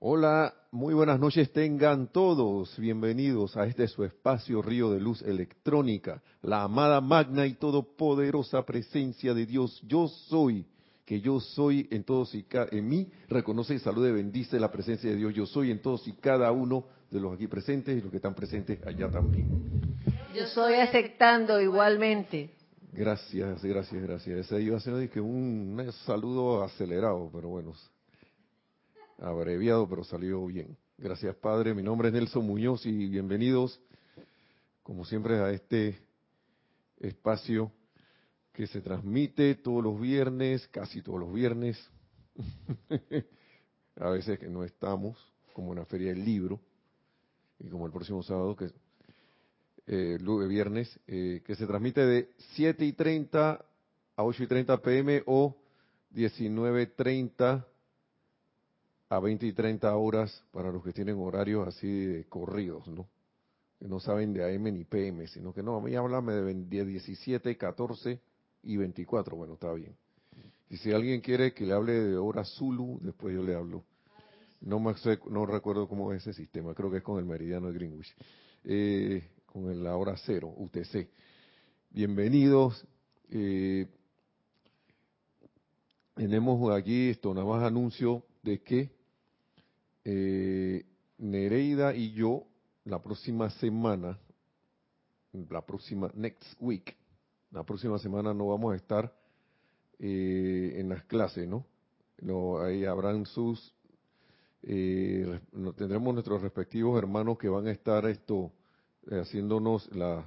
Hola, muy buenas noches tengan todos. Bienvenidos a este su espacio Río de Luz Electrónica, la amada magna y todopoderosa presencia de Dios. Yo soy, que yo soy en todos y cada, en mí, reconoce y salude, bendice la presencia de Dios. Yo soy en todos y cada uno de los aquí presentes y los que están presentes allá también. Yo soy aceptando igualmente. Gracias, gracias, gracias. Ese iba a ser que un saludo acelerado, pero bueno, abreviado, pero salió bien. Gracias, Padre. Mi nombre es Nelson Muñoz y bienvenidos, como siempre, a este espacio que se transmite todos los viernes, casi todos los viernes. a veces que no estamos, como en la Feria del Libro, y como el próximo sábado, que eh, viernes, eh, que se transmite de 7 y 30 a 8 y 30 pm o 19.30 a 20 y 30 horas para los que tienen horarios así de corridos, ¿no? Que no saben de AM ni PM, sino que no, a mí háblame de 17, 14 y 24, bueno, está bien. Y si alguien quiere que le hable de hora Zulu, después yo le hablo. No me no recuerdo cómo es ese sistema, creo que es con el meridiano de Greenwich. Eh, con la hora cero, UTC. Bienvenidos. Eh, tenemos aquí esto, nada más anuncio de que eh, Nereida y yo la próxima semana, la próxima next week, la próxima semana no vamos a estar eh, en las clases, ¿no? ahí habrán sus, eh, tendremos nuestros respectivos hermanos que van a estar esto haciéndonos la,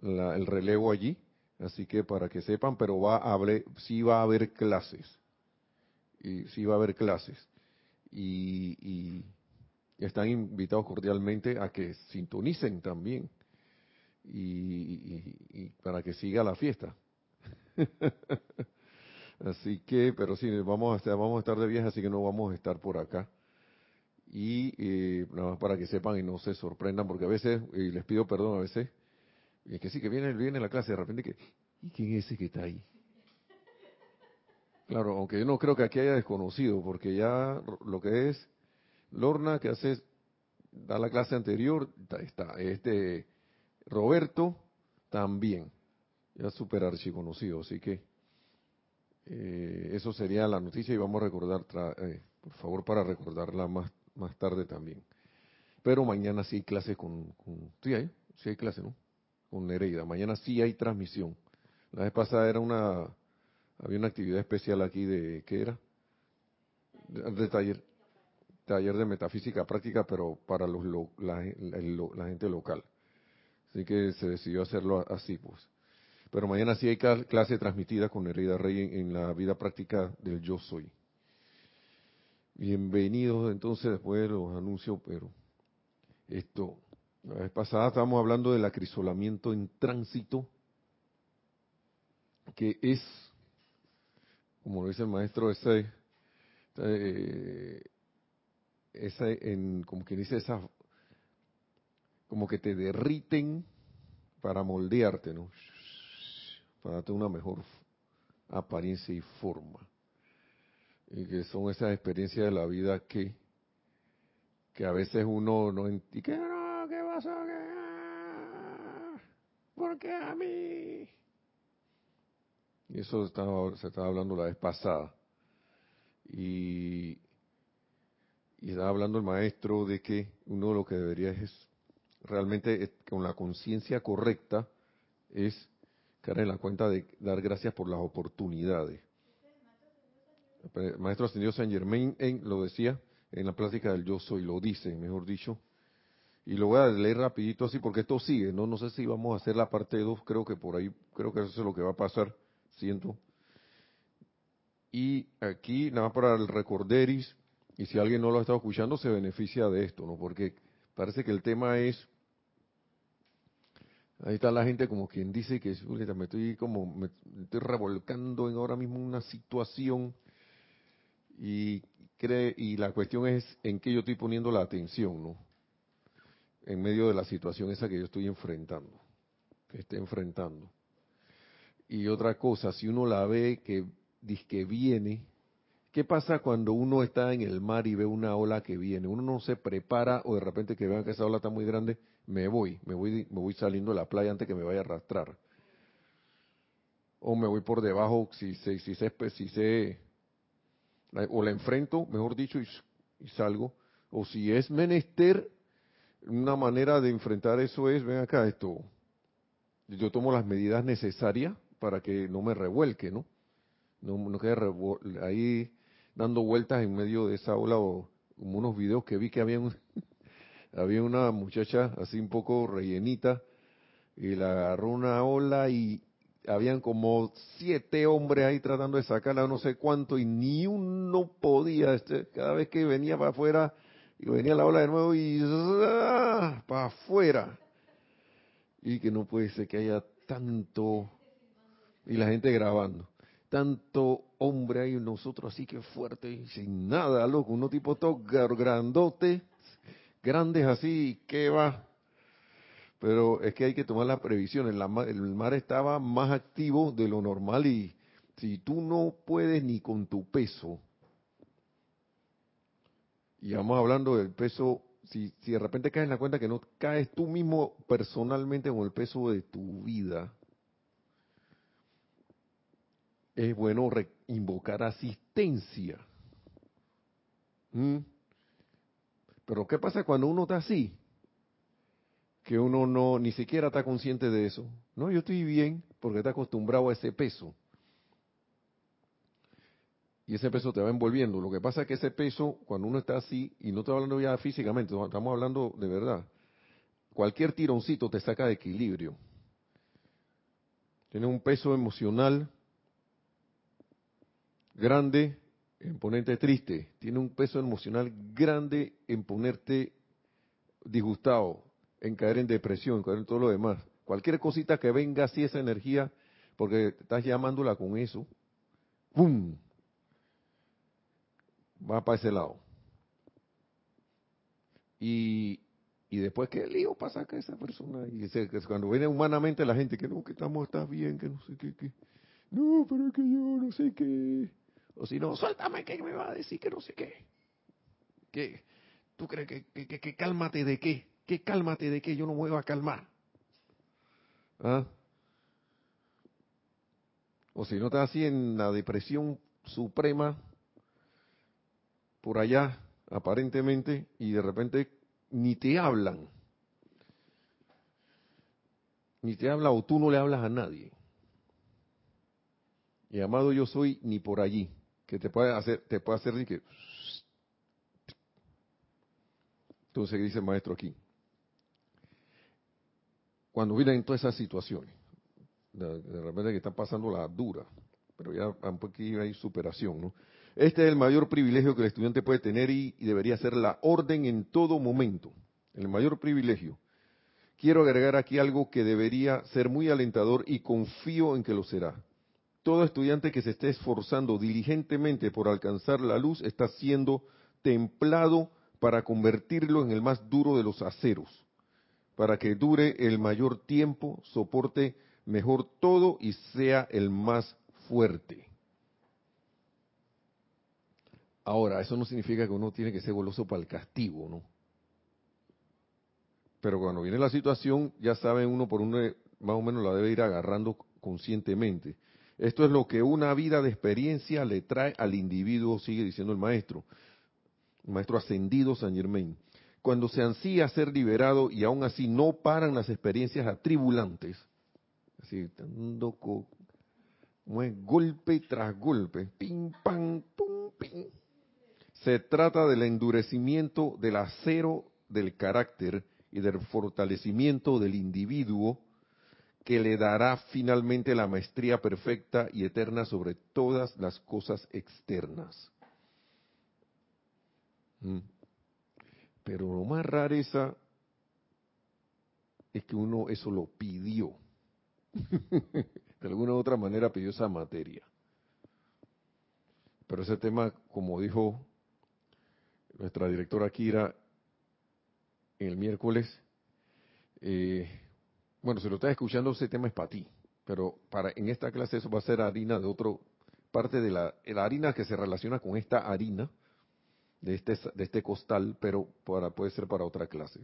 el relevo allí, así que para que sepan, pero va a haber, sí va a haber clases, y sí va a haber clases y, están invitados cordialmente a que sintonicen también y, para que siga la fiesta. así que, pero sí, vamos a, estar, vamos a estar de viaje, así que no vamos a estar por acá. Y eh, nada más para que sepan y no se sorprendan, porque a veces, y les pido perdón a veces, es que sí, que viene, viene la clase, de repente que, ¿y quién es ese que está ahí? Claro, aunque yo no creo que aquí haya desconocido, porque ya lo que es Lorna, que hace, da la clase anterior, está, este Roberto también, ya súper archiconocido, así que eh, eso sería la noticia y vamos a recordar, eh, por favor, para recordarla más, más tarde también. Pero mañana sí hay clase con, sí hay, sí hay clase, ¿no? Con Nereida, mañana sí hay transmisión. La vez pasada era una había una actividad especial aquí de, ¿qué era? De, taller, taller de metafísica práctica, pero para los la, gente local. Así que se decidió hacerlo así, pues. Pero mañana sí hay clase transmitida con Herida Rey en, la vida práctica del Yo Soy. Bienvenidos entonces después de los anuncios, pero esto, la vez pasada estábamos hablando del acrisolamiento en tránsito, que es como lo dice el maestro, ese, eh, en, como que dice esa, como que te derriten para moldearte, ¿no? Para darte una mejor apariencia y forma. Y que son esas experiencias de la vida que, que a veces uno no entiende, ¿qué no? ¿Qué pasó? ¿Qué? ¿Por qué a mí? Y eso estaba, se estaba hablando la vez pasada. Y, y estaba hablando el maestro de que uno lo que debería es realmente con la conciencia correcta es caer en la cuenta de dar gracias por las oportunidades. El maestro ascendido Saint Germain en, lo decía en la plática del yo soy, lo dice, mejor dicho. Y lo voy a leer rapidito así porque esto sigue, no no sé si vamos a hacer la parte 2, creo que por ahí, creo que eso es lo que va a pasar siento. Y aquí, nada más para el recorderis, y si alguien no lo ha estado escuchando, se beneficia de esto, ¿no? Porque parece que el tema es, ahí está la gente como quien dice que me estoy como, estoy revolcando en ahora mismo una situación y cree, y la cuestión es en qué yo estoy poniendo la atención, ¿no? En medio de la situación esa que yo estoy enfrentando, que esté enfrentando. Y otra cosa, si uno la ve que, que viene, ¿Qué pasa cuando uno está en el mar y ve una ola que viene? Uno no se prepara o de repente que vean que esa ola está muy grande, me voy, me voy, me voy saliendo de la playa antes que me vaya a arrastrar. O me voy por debajo si se, si se, si se, o la enfrento, mejor dicho, y, salgo. O si es menester, una manera de enfrentar eso es, ven acá, esto, yo tomo las medidas necesarias para que no me revuelque, ¿no? No, no quede ahí dando vueltas en medio de esa ola o como unos videos que vi que había, había una muchacha así un poco rellenita y la agarró una ola y habían como siete hombres ahí tratando de sacarla no sé cuánto y ni uno podía, este, cada vez que venía para afuera y venía la ola de nuevo y para afuera. Y que no puede ser que haya tanto y la gente grabando. Tanto hombre hay nosotros así que fuerte y sin nada, loco, uno tipo todo grandote, grandes así, ¿qué va? Pero es que hay que tomar la previsión, el mar estaba más activo de lo normal y si tú no puedes ni con tu peso, y vamos hablando del peso, si, si de repente caes en la cuenta que no caes tú mismo personalmente con el peso de tu vida, es bueno invocar asistencia. ¿Mm? Pero ¿qué pasa cuando uno está así? Que uno no ni siquiera está consciente de eso. No, yo estoy bien porque está acostumbrado a ese peso. Y ese peso te va envolviendo. Lo que pasa es que ese peso, cuando uno está así, y no estoy hablando ya físicamente, estamos hablando de verdad, cualquier tironcito te saca de equilibrio. Tiene un peso emocional grande en ponerte triste, tiene un peso emocional grande en ponerte disgustado, en caer en depresión, en caer en todo lo demás. Cualquier cosita que venga así esa energía, porque estás llamándola con eso, ¡pum! Va para ese lado. Y, y después, ¿qué lío pasa que esa persona? Y cuando viene humanamente la gente, que no, que estamos, estás bien, que no sé qué, qué. No, pero que yo no sé qué. O si no, suéltame que me va a decir que no sé qué. ¿Qué? ¿Tú crees que, que, cálmate de qué? ¿Qué cálmate de qué? Yo no me voy a calmar. ¿Ah? O si no estás así en la depresión suprema, por allá, aparentemente, y de repente ni te hablan. Ni te habla o tú no le hablas a nadie. Y amado yo soy ni por allí que te puede hacer, te puede hacer que entonces dice el maestro aquí. Cuando vienen todas esas situaciones, de, repente que están pasando la dura, pero ya aquí hay superación, ¿no? Este es el mayor privilegio que el estudiante puede tener y debería ser la orden en todo momento. El mayor privilegio. Quiero agregar aquí algo que debería ser muy alentador y confío en que lo será todo estudiante que se esté esforzando diligentemente por alcanzar la luz está siendo templado para convertirlo en el más duro de los aceros, para que dure el mayor tiempo, soporte mejor todo y sea el más fuerte. Ahora, eso no significa que uno tiene que ser goloso para el castigo, ¿no? Pero cuando viene la situación, ya sabe uno por uno, más o menos la debe ir agarrando conscientemente. Esto es lo que una vida de experiencia le trae al individuo, sigue diciendo el maestro, el maestro ascendido San Germain. Cuando se ansía ser liberado y aún así no paran las experiencias atribulantes, así, dando golpe tras golpe, pim, pam, pum, pim. Se trata del endurecimiento del acero del carácter y del fortalecimiento del individuo que le dará finalmente la maestría perfecta y eterna sobre todas las cosas externas. Mm. Pero lo más rareza es que uno eso lo pidió. de alguna u otra manera pidió esa materia. Pero ese tema, como dijo nuestra directora Kira el miércoles, eh, bueno, si lo estás escuchando, ese tema es para ti, pero para en esta clase eso va a ser harina de otro parte de la, la harina que se relaciona con esta harina de este, de este costal, pero para, puede ser para otra clase.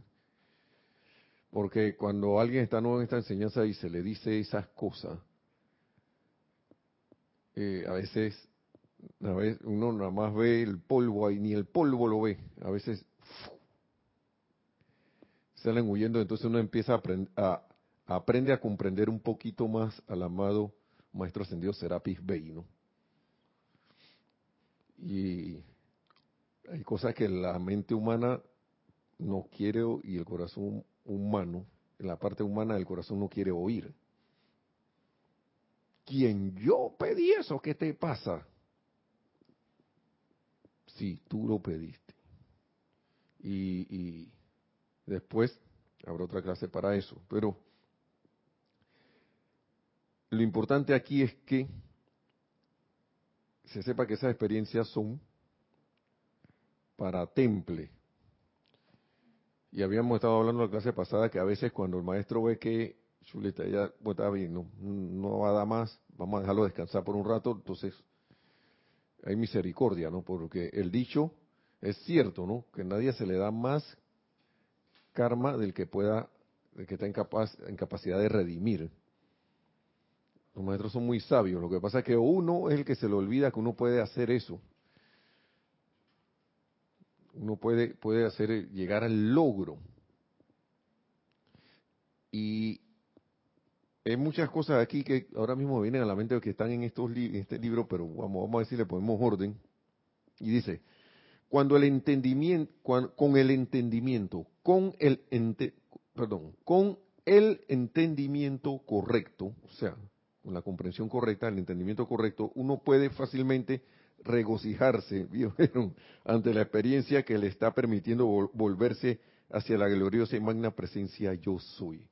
Porque cuando alguien está nuevo en esta enseñanza y se le dice esas cosas, eh, a veces a veces uno nada más ve el polvo ahí, ni el polvo lo ve. A veces salen huyendo, entonces uno empieza a, aprender, a, aprende a comprender un poquito más al amado Maestro Ascendido Serapis Bey, ¿no? Y hay cosas que la mente humana no quiere y el corazón humano, en la parte humana del corazón no quiere oír. ¿Quién yo pedí eso? ¿Qué te pasa? Sí, tú lo pediste. Y después habrá otra clase para eso. Pero lo importante aquí es que se sepa que esas experiencias son para temple. Y habíamos estado hablando en la clase pasada que a veces cuando el maestro ve que Chuleta ya está bien, no, no va a dar más, vamos a dejarlo descansar por un rato, entonces hay misericordia, ¿no? Porque el dicho es cierto, ¿no? Que nadie se le da más karma del que pueda, del que está incapaz, en capacidad de redimir. Los maestros son muy sabios. Lo que pasa es que uno es el que se le olvida que uno puede hacer eso. Uno puede, puede hacer llegar al logro. Y hay muchas cosas aquí que ahora mismo vienen a la mente que están en estos en este libro, pero vamos, vamos a ver le ponemos orden. Y dice, cuando el entendimiento, con el entendimiento, con el perdón, con el entendimiento correcto, o sea, con la comprensión correcta, el entendimiento correcto, uno puede fácilmente regocijarse, ante la experiencia que le está permitiendo volverse hacia la gloriosa y magna presencia yo soy.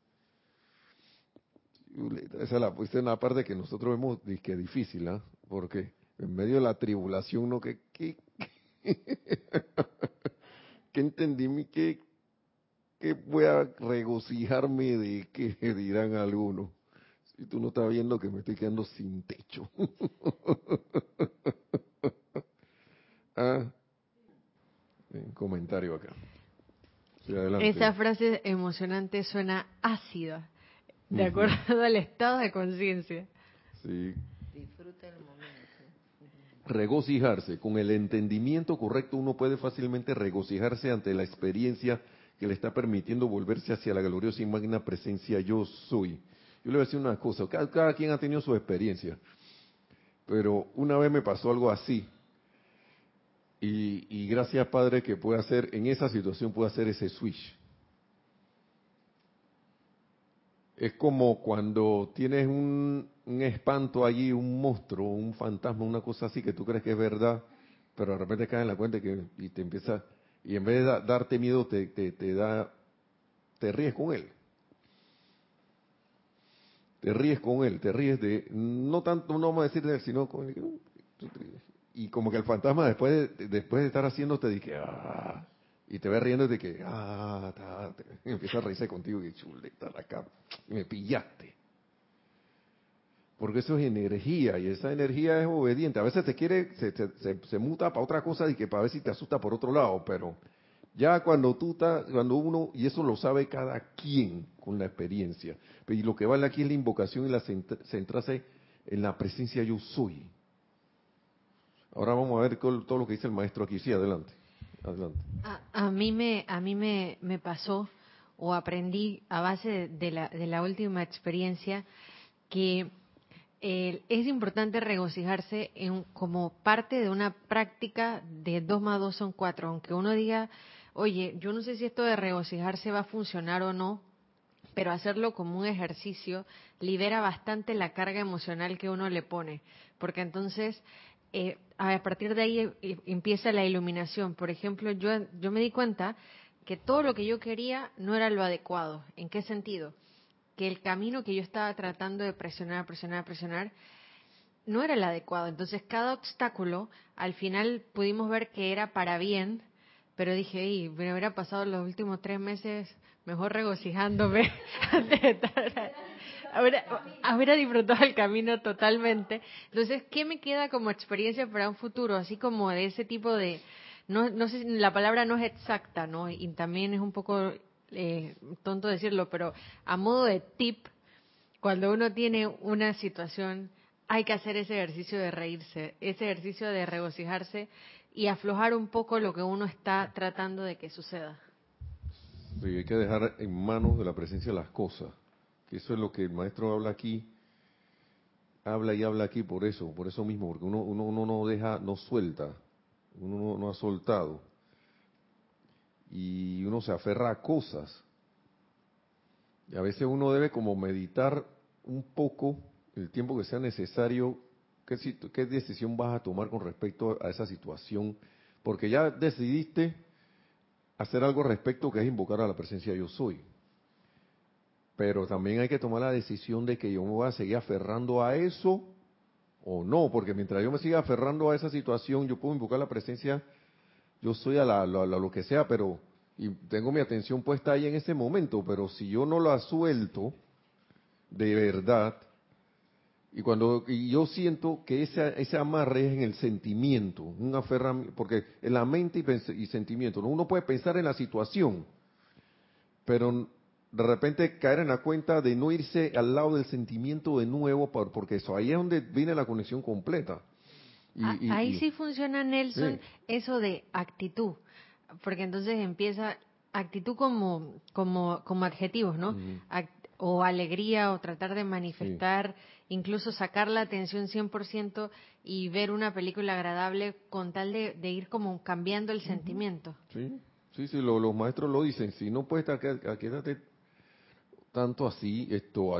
Esa la puse en la parte que nosotros vemos que difícil, ¿ah? Porque en medio de la tribulación uno que, ¿qué, qué entendí? ¿Qué, ¿Qué voy a regocijarme de que dirán algunos? Si tú no estás viendo que me estoy quedando sin techo. ah, un comentario acá. Esa frase emocionante suena ácida de acuerdo al estado de conciencia. Sí. Disfruta el momento. Regocijarse. Con el entendimiento correcto uno puede fácilmente regocijarse ante la experiencia que le está permitiendo volverse hacia la gloriosa y magna presencia yo soy. Yo le voy a decir una cosa, cada, quien ha tenido su experiencia, pero una vez me pasó algo así. Y, gracias Padre que puede hacer, en esa situación puede hacer ese switch es como cuando tienes un, espanto allí, un monstruo, un fantasma, una cosa así que tú crees que es verdad, pero de repente caes en la cuenta que y te empieza y en vez de darte miedo te, te, da te ríes con él. Te ríes con él, te ríes de no tanto no vamos a decir de él, sino con él, y como que el fantasma después de, después de estar haciendo te dice, ah, y te ve riendo de que, ah, empieza a reírse contigo y chuleta acá, me pillaste. Porque eso es energía y esa energía es obediente. A veces te quiere, se, se, muta para otra cosa y que para ver si te asusta por otro lado, pero ya cuando tú estás, cuando uno, y eso lo sabe cada quien con la experiencia, y lo que vale aquí es la invocación y la centrarse en la presencia yo soy. Ahora vamos a ver todo lo que dice el maestro aquí. Sí, adelante. A, mí me a mí me, me, pasó o aprendí a base de la, de la última experiencia que eh, es importante regocijarse en, como parte de una práctica de dos más dos son cuatro, aunque uno diga, oye, yo no sé si esto de regocijarse va a funcionar o no, pero hacerlo como un ejercicio libera bastante la carga emocional que uno le pone, porque entonces eh, a partir de ahí eh, empieza la iluminación. Por ejemplo, yo, yo me di cuenta que todo lo que yo quería no era lo adecuado. ¿En qué sentido? Que el camino que yo estaba tratando de presionar, presionar, presionar, no era el adecuado. Entonces, cada obstáculo, al final pudimos ver que era para bien, pero dije, y me hubiera pasado los últimos tres meses mejor regocijándome haber, disfrutado el camino totalmente. Entonces, ¿qué me queda como experiencia para un futuro? Así como de ese tipo de, no, no sé, la palabra no es exacta, ¿no? Y también es un poco eh, tonto decirlo, pero a modo de tip, cuando uno tiene una situación, hay que hacer ese ejercicio de reírse, ese ejercicio de regocijarse y aflojar un poco lo que uno está tratando de que suceda. Sí, hay que dejar en manos de la presencia las cosas. Que eso es lo que el maestro habla aquí. Habla y habla aquí por eso, por eso mismo, porque uno, uno, uno no deja, no suelta, uno no, ha soltado. Y uno se aferra a cosas. Y a veces uno debe como meditar un poco el tiempo que sea necesario, qué, decisión vas a tomar con respecto a esa situación, porque ya decidiste hacer algo respecto que es invocar a la presencia yo soy. Pero también hay que tomar la decisión de que yo me voy a seguir aferrando a eso o no, porque mientras yo me siga aferrando a esa situación, yo puedo invocar la presencia, yo soy a, la, lo que sea, pero y tengo mi atención puesta ahí en ese momento, pero si yo no la suelto de verdad, y cuando y yo siento que ese, ese amarre es en el sentimiento, un aferramiento, porque en la mente y, y sentimiento, uno puede pensar en la situación, pero de repente caer en la cuenta de no irse al lado del sentimiento de nuevo, porque eso ahí es donde viene la conexión completa. Y, ahí sí funciona, Nelson, eso de actitud, porque entonces empieza actitud como como como adjetivos, ¿no? o alegría o tratar de manifestar incluso sacar la atención 100% y ver una película agradable con tal de, ir como cambiando el sentimiento. Sí, sí, sí, los maestros lo dicen, si no puedes estar, quédate tanto así, esto,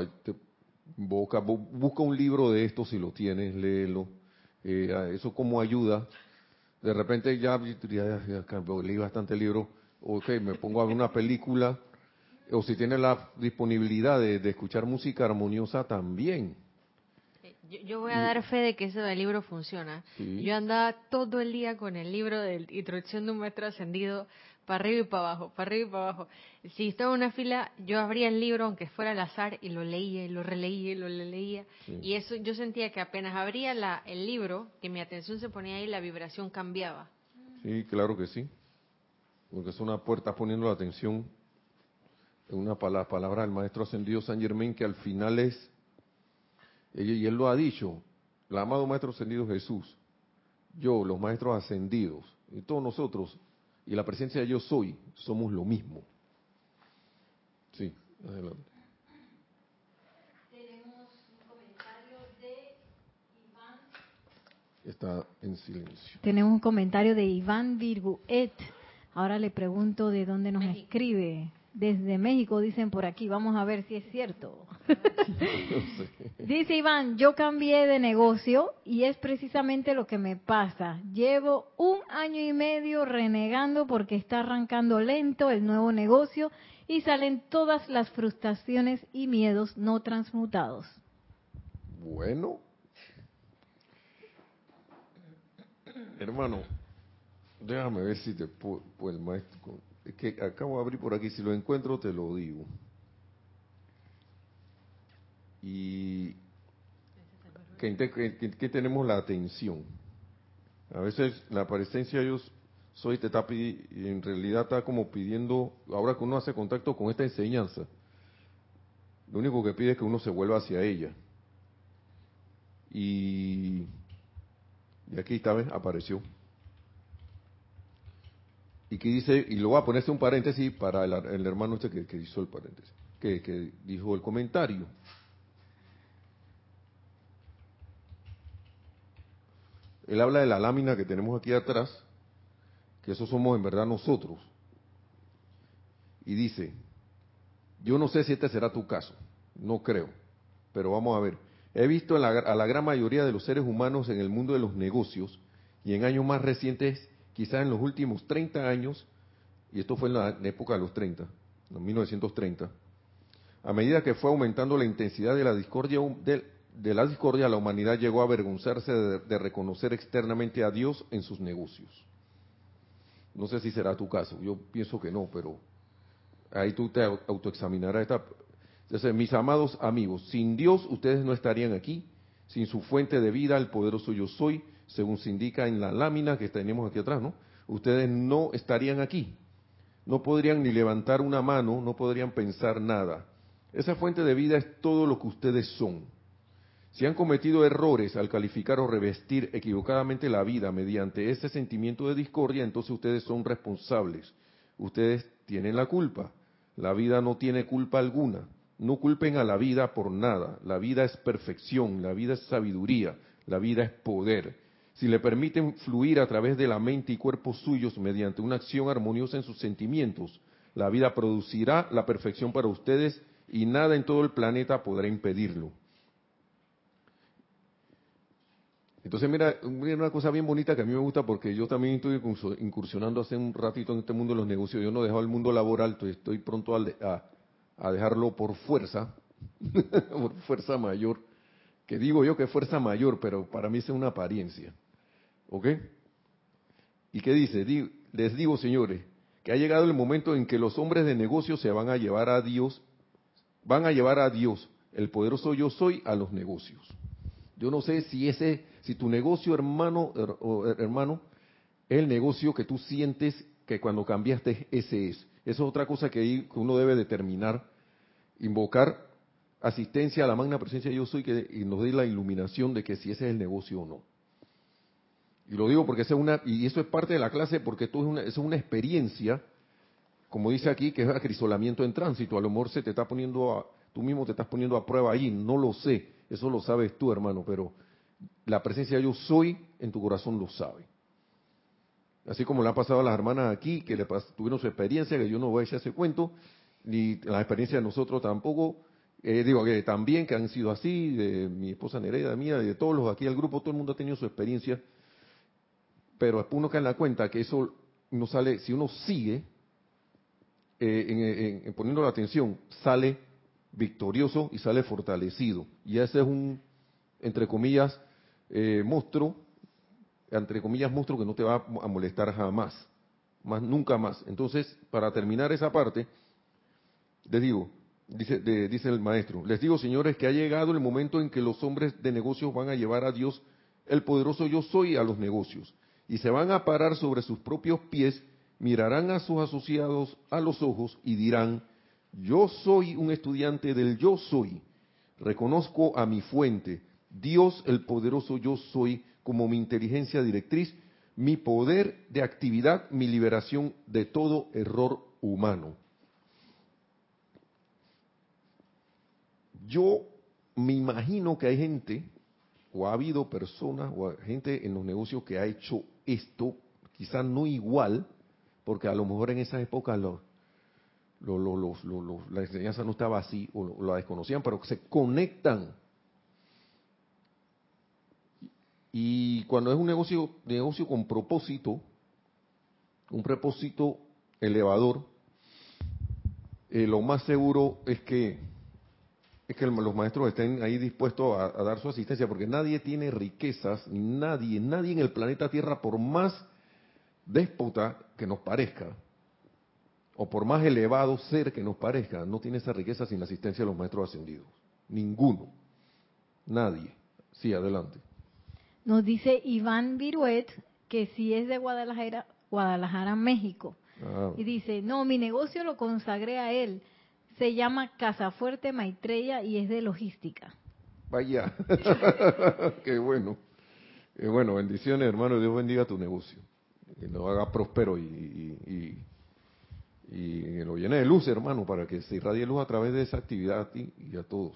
busca, busca un libro de esto si lo tienes, léelo, eh, eso como ayuda. De repente ya, ya, ya, leí bastante libro, ok, me pongo a ver una película, o si tienes la disponibilidad de, de escuchar música armoniosa también. Yo, voy a dar fe de que ese del libro funciona. Yo andaba todo el día con el libro de Introducción de un Maestro Ascendido, para arriba y para abajo, para arriba y para abajo. Si estaba en una fila, yo abría el libro, aunque fuera al azar, y lo leía, y lo releía, y lo leía. Y eso yo sentía que apenas abría la, el libro, que mi atención se ponía ahí, la vibración cambiaba. Sí, claro que sí. Porque es una puerta poniendo la atención en una palabra, palabra del Maestro Ascendido San Germain, que al final es y él lo ha dicho, el amado Maestro Ascendido Jesús, yo, los Maestros Ascendidos, y todos nosotros, y la presencia de yo soy, somos lo mismo. Sí, adelante. Tenemos un comentario de Iván. Está en silencio. Tenemos un comentario de Iván Virguet. Ahora le pregunto de dónde nos escribe desde México, dicen por aquí. Vamos a ver si es cierto. Dice Iván, yo cambié de negocio y es precisamente lo que me pasa. Llevo un año y medio renegando porque está arrancando lento el nuevo negocio y salen todas las frustraciones y miedos no transmutados. Bueno. Hermano, déjame ver si te puedo, el maestro es que acabo de abrir por aquí, si lo encuentro te lo digo. Y que, tenemos la atención. A veces la presencia de Dios soy te está pidiendo, en realidad está como pidiendo, ahora que uno hace contacto con esta enseñanza, lo único que pide es que uno se vuelva hacia ella. Y, y aquí esta vez apareció y que dice, y lo voy a ponerse un paréntesis para el, hermano este que, hizo el paréntesis, que, que dijo el comentario. Él habla de la lámina que tenemos aquí atrás, que eso somos en verdad nosotros. Y dice, yo no sé si este será tu caso, no creo, pero vamos a ver. He visto a la, a la gran mayoría de los seres humanos en el mundo de los negocios y en años más recientes quizás en los últimos 30 años, y esto fue en la época de los 30, en 1930, a medida que fue aumentando la intensidad de la discordia, de, la discordia, la humanidad llegó a avergonzarse de, reconocer externamente a Dios en sus negocios. No sé si será tu caso, yo pienso que no, pero ahí tú te autoexaminarás. Esta, Entonces, mis amados amigos, sin Dios ustedes no estarían aquí, sin su fuente de vida, el poderoso yo soy, según se indica en la lámina que tenemos aquí atrás, ¿no? Ustedes no estarían aquí, no podrían ni levantar una mano, no podrían pensar nada. Esa fuente de vida es todo lo que ustedes son. Si han cometido errores al calificar o revestir equivocadamente la vida mediante ese sentimiento de discordia, entonces ustedes son responsables. Ustedes tienen la culpa. La vida no tiene culpa alguna. No culpen a la vida por nada. La vida es perfección, la vida es sabiduría, la vida es poder. Si le permiten fluir a través de la mente y cuerpos suyos mediante una acción armoniosa en sus sentimientos, la vida producirá la perfección para ustedes y nada en todo el planeta podrá impedirlo. Entonces, mira, una cosa bien bonita que a mí me gusta porque yo también estoy incursionando hace un ratito en este mundo de los negocios. Yo no he dejado el mundo laboral, estoy pronto a dejarlo por fuerza, por fuerza mayor. Que digo yo que es fuerza mayor, pero para mí es una apariencia. ¿Ok? ¿Y qué dice? Les digo, señores, que ha llegado el momento en que los hombres de negocios se van a llevar a Dios, van a llevar a Dios, el poderoso yo soy, a los negocios. Yo no sé si ese, si tu negocio, hermano, o hermano, es el negocio que tú sientes que cuando cambiaste ese es. Eso es otra cosa que uno debe determinar, invocar asistencia a la magna presencia yo soy y nos dé la iluminación de que si ese es el negocio o no. Y lo digo porque una, y eso es parte de la clase porque esto es una, es una experiencia, como dice aquí, que es acrisolamiento en tránsito. A lo mejor se te está poniendo a, tú mismo te estás poniendo a prueba ahí, no lo sé, eso lo sabes tú, hermano, pero la presencia yo soy en tu corazón lo sabe. Así como le ha pasado a las hermanas aquí, que le tuvieron su experiencia, que yo no voy a echar ese cuento, ni la experiencia de nosotros tampoco. Eh, digo que también que han sido así, de mi esposa Nereida, mía, de todos los aquí del grupo, todo el mundo ha tenido su experiencia. Pero uno cae en la cuenta que eso no sale, si uno sigue eh, en, poniendo la atención, sale victorioso y sale fortalecido. Y ese es un, entre comillas, eh, monstruo, entre comillas, monstruo que no te va a molestar jamás, más nunca más. Entonces, para terminar esa parte, les digo, dice, dice el maestro, les digo, señores, que ha llegado el momento en que los hombres de negocios van a llevar a Dios, el poderoso yo soy, a los negocios, y se van a parar sobre sus propios pies, mirarán a sus asociados a los ojos y dirán, yo soy un estudiante del yo soy. Reconozco a mi fuente, Dios el poderoso yo soy, como mi inteligencia directriz, mi poder de actividad, mi liberación de todo error humano. Yo me imagino que hay gente, o ha habido personas, o gente en los negocios que ha hecho esto, quizás no igual, porque a lo mejor en esa época los la enseñanza no estaba así o la desconocían, pero se conectan. Y cuando es un negocio, negocio con propósito, un propósito elevador, eh, lo más seguro es que es que los maestros estén ahí dispuestos a, a, dar su asistencia, porque nadie tiene riquezas, nadie, nadie en el planeta Tierra, por más déspota que nos parezca, o por más elevado ser que nos parezca, no tiene esa riqueza sin la asistencia de los maestros ascendidos. Ninguno. Nadie. Sí, adelante. Nos dice Iván Viruet que si es de Guadalajara, Guadalajara, México. Ah. Y dice, no, mi negocio lo consagré a él. Se llama Casa Fuerte Maitreya y es de logística. Vaya. Qué bueno. Qué bueno, bendiciones hermano. Dios bendiga tu negocio. Que lo haga próspero y y lo llene de luz, hermano, para que se irradie luz a través de esa actividad a ti y a todos.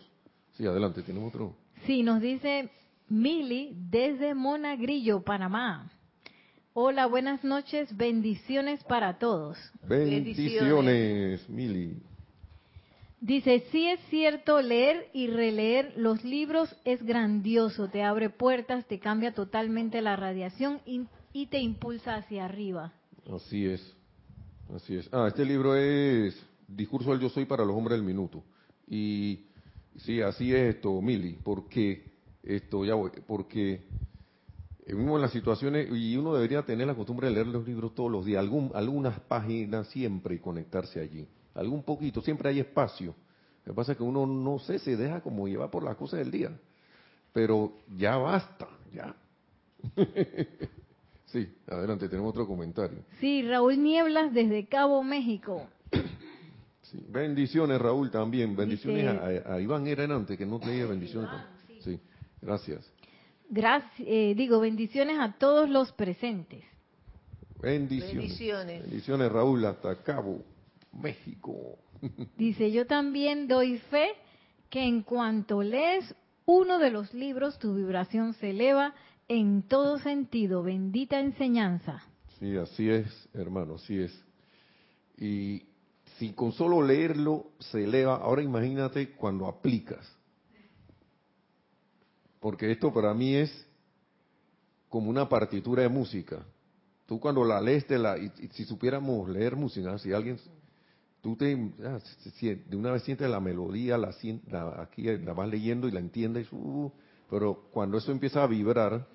Sí, adelante, tenemos otro. Sí, nos dice Mili desde Monagrillo, Panamá. Hola, buenas noches, bendiciones para todos. Bendiciones, Mili. Dice, sí es cierto, leer y releer los libros es grandioso, te abre puertas, te cambia totalmente la radiación y te impulsa hacia arriba. Así es. Así es. Ah, este libro es Discurso del Yo Soy para los Hombres del Minuto. Y sí, así es esto, Mili, porque esto ya voy, porque mismo en las situaciones, y uno debería tener la costumbre de leer los libros todos los días, algún, algunas páginas siempre y conectarse allí. Algún poquito, siempre hay espacio. Lo que pasa es que uno no sé, se deja como llevar por las cosas del día. Pero ya basta, ya. sí, adelante, tenemos otro comentario. Sí, Raúl Nieblas desde Cabo México. Sí. Bendiciones, Raúl, también. Bendiciones Dice- a, a Iván era antes, que no leía bendiciones. sí. gracias. Gracias, eh, digo, bendiciones a todos los presentes. Bendiciones. Bendiciones. Bendiciones, Raúl, hasta Cabo, México. Dice, yo también doy fe que en cuanto lees uno de los libros, tu vibración se eleva en todo sentido. Bendita enseñanza. Sí, así es, hermano, así es. Y si con solo leerlo se eleva, ahora imagínate cuando aplicas. Porque esto para mí es como una partitura de música. Tú cuando la lees, te la, y, y si supiéramos leer música, si alguien, tú te, ah, de una vez sientes la melodía, la, la- aquí la vas leyendo y la entiendes, uh, pero cuando eso empieza a vibrar,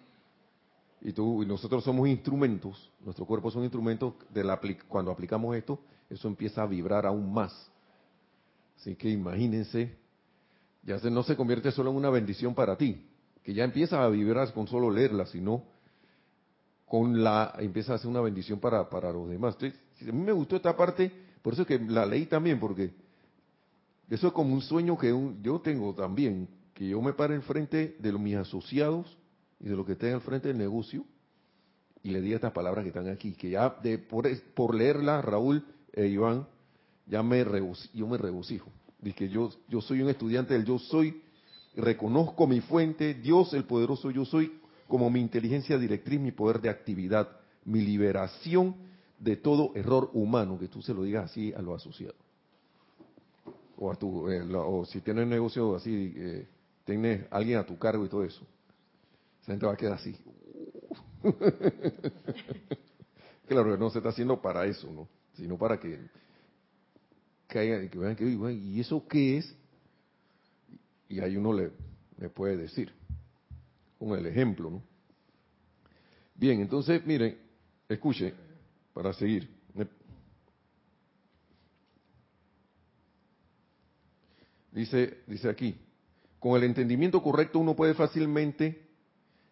y tú y nosotros somos instrumentos, nuestro cuerpo son instrumentos de la cuando aplicamos esto, eso empieza a vibrar aún más. Así que imagínense, ya se, no se convierte solo en una bendición para ti, que ya empieza a vibrar con solo leerla, sino con la empieza a ser una bendición para, para los demás. Entonces, a mí me gustó esta parte, por eso es que la leí también, porque eso es como un sueño que un- yo tengo también, que yo me pare enfrente de los, mis asociados y de los que estén al frente del negocio y le diga estas palabras que están aquí, que ya de, por, por leerla, Raúl e Iván, ya me yo me regocijo. Que yo, yo soy un estudiante del yo soy, reconozco mi fuente, Dios el poderoso yo soy, como mi inteligencia directriz, mi poder de actividad, mi liberación de todo error humano, que tú se lo digas así a los asociados. O, a tu, eh, o si tienes negocio así, eh, tienes alguien a tu cargo y todo eso. Esa gente va a quedar así. claro que no se está haciendo para eso, ¿no? Sino para que caigan y que vean que, "Uy, güey, ¿y eso qué es? Y ahí uno le, le puede decir, con el ejemplo, ¿no? Bien, entonces, miren, escuche, para seguir. Dice, dice aquí, con el entendimiento correcto uno puede fácilmente,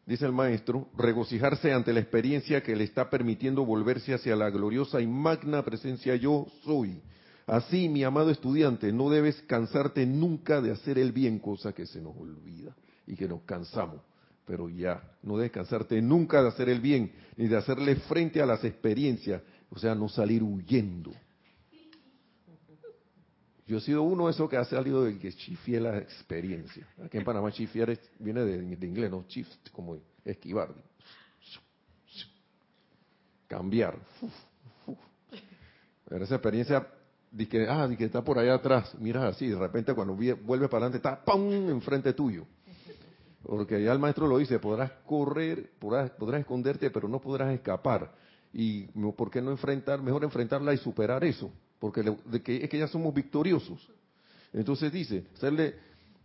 dice el maestro, regocijarse ante la experiencia que le está permitiendo volverse hacia la gloriosa y magna presencia yo soy. Así, mi amado estudiante, no debes cansarte nunca de hacer el bien, cosa que se nos olvida y que nos cansamos. Pero ya, no debes cansarte nunca de hacer el bien, ni de hacerle frente a las experiencias, o sea, no salir huyendo. Yo he sido uno de esos que ha salido del que chifié la experiencia. Aquí en Panamá chifiar viene de, inglés, no shift, como esquivar. Cambiar. Pero esa experiencia de ah, de que está por allá atrás, miras así, de repente cuando vuelves para adelante está ¡pum! enfrente tuyo. Porque ya el maestro lo dice, podrás correr, podrás, esconderte, pero no podrás escapar. Y ¿por qué no enfrentar, mejor enfrentarla y superar eso? Porque que, es que ya somos victoriosos. Entonces dice, hacerle,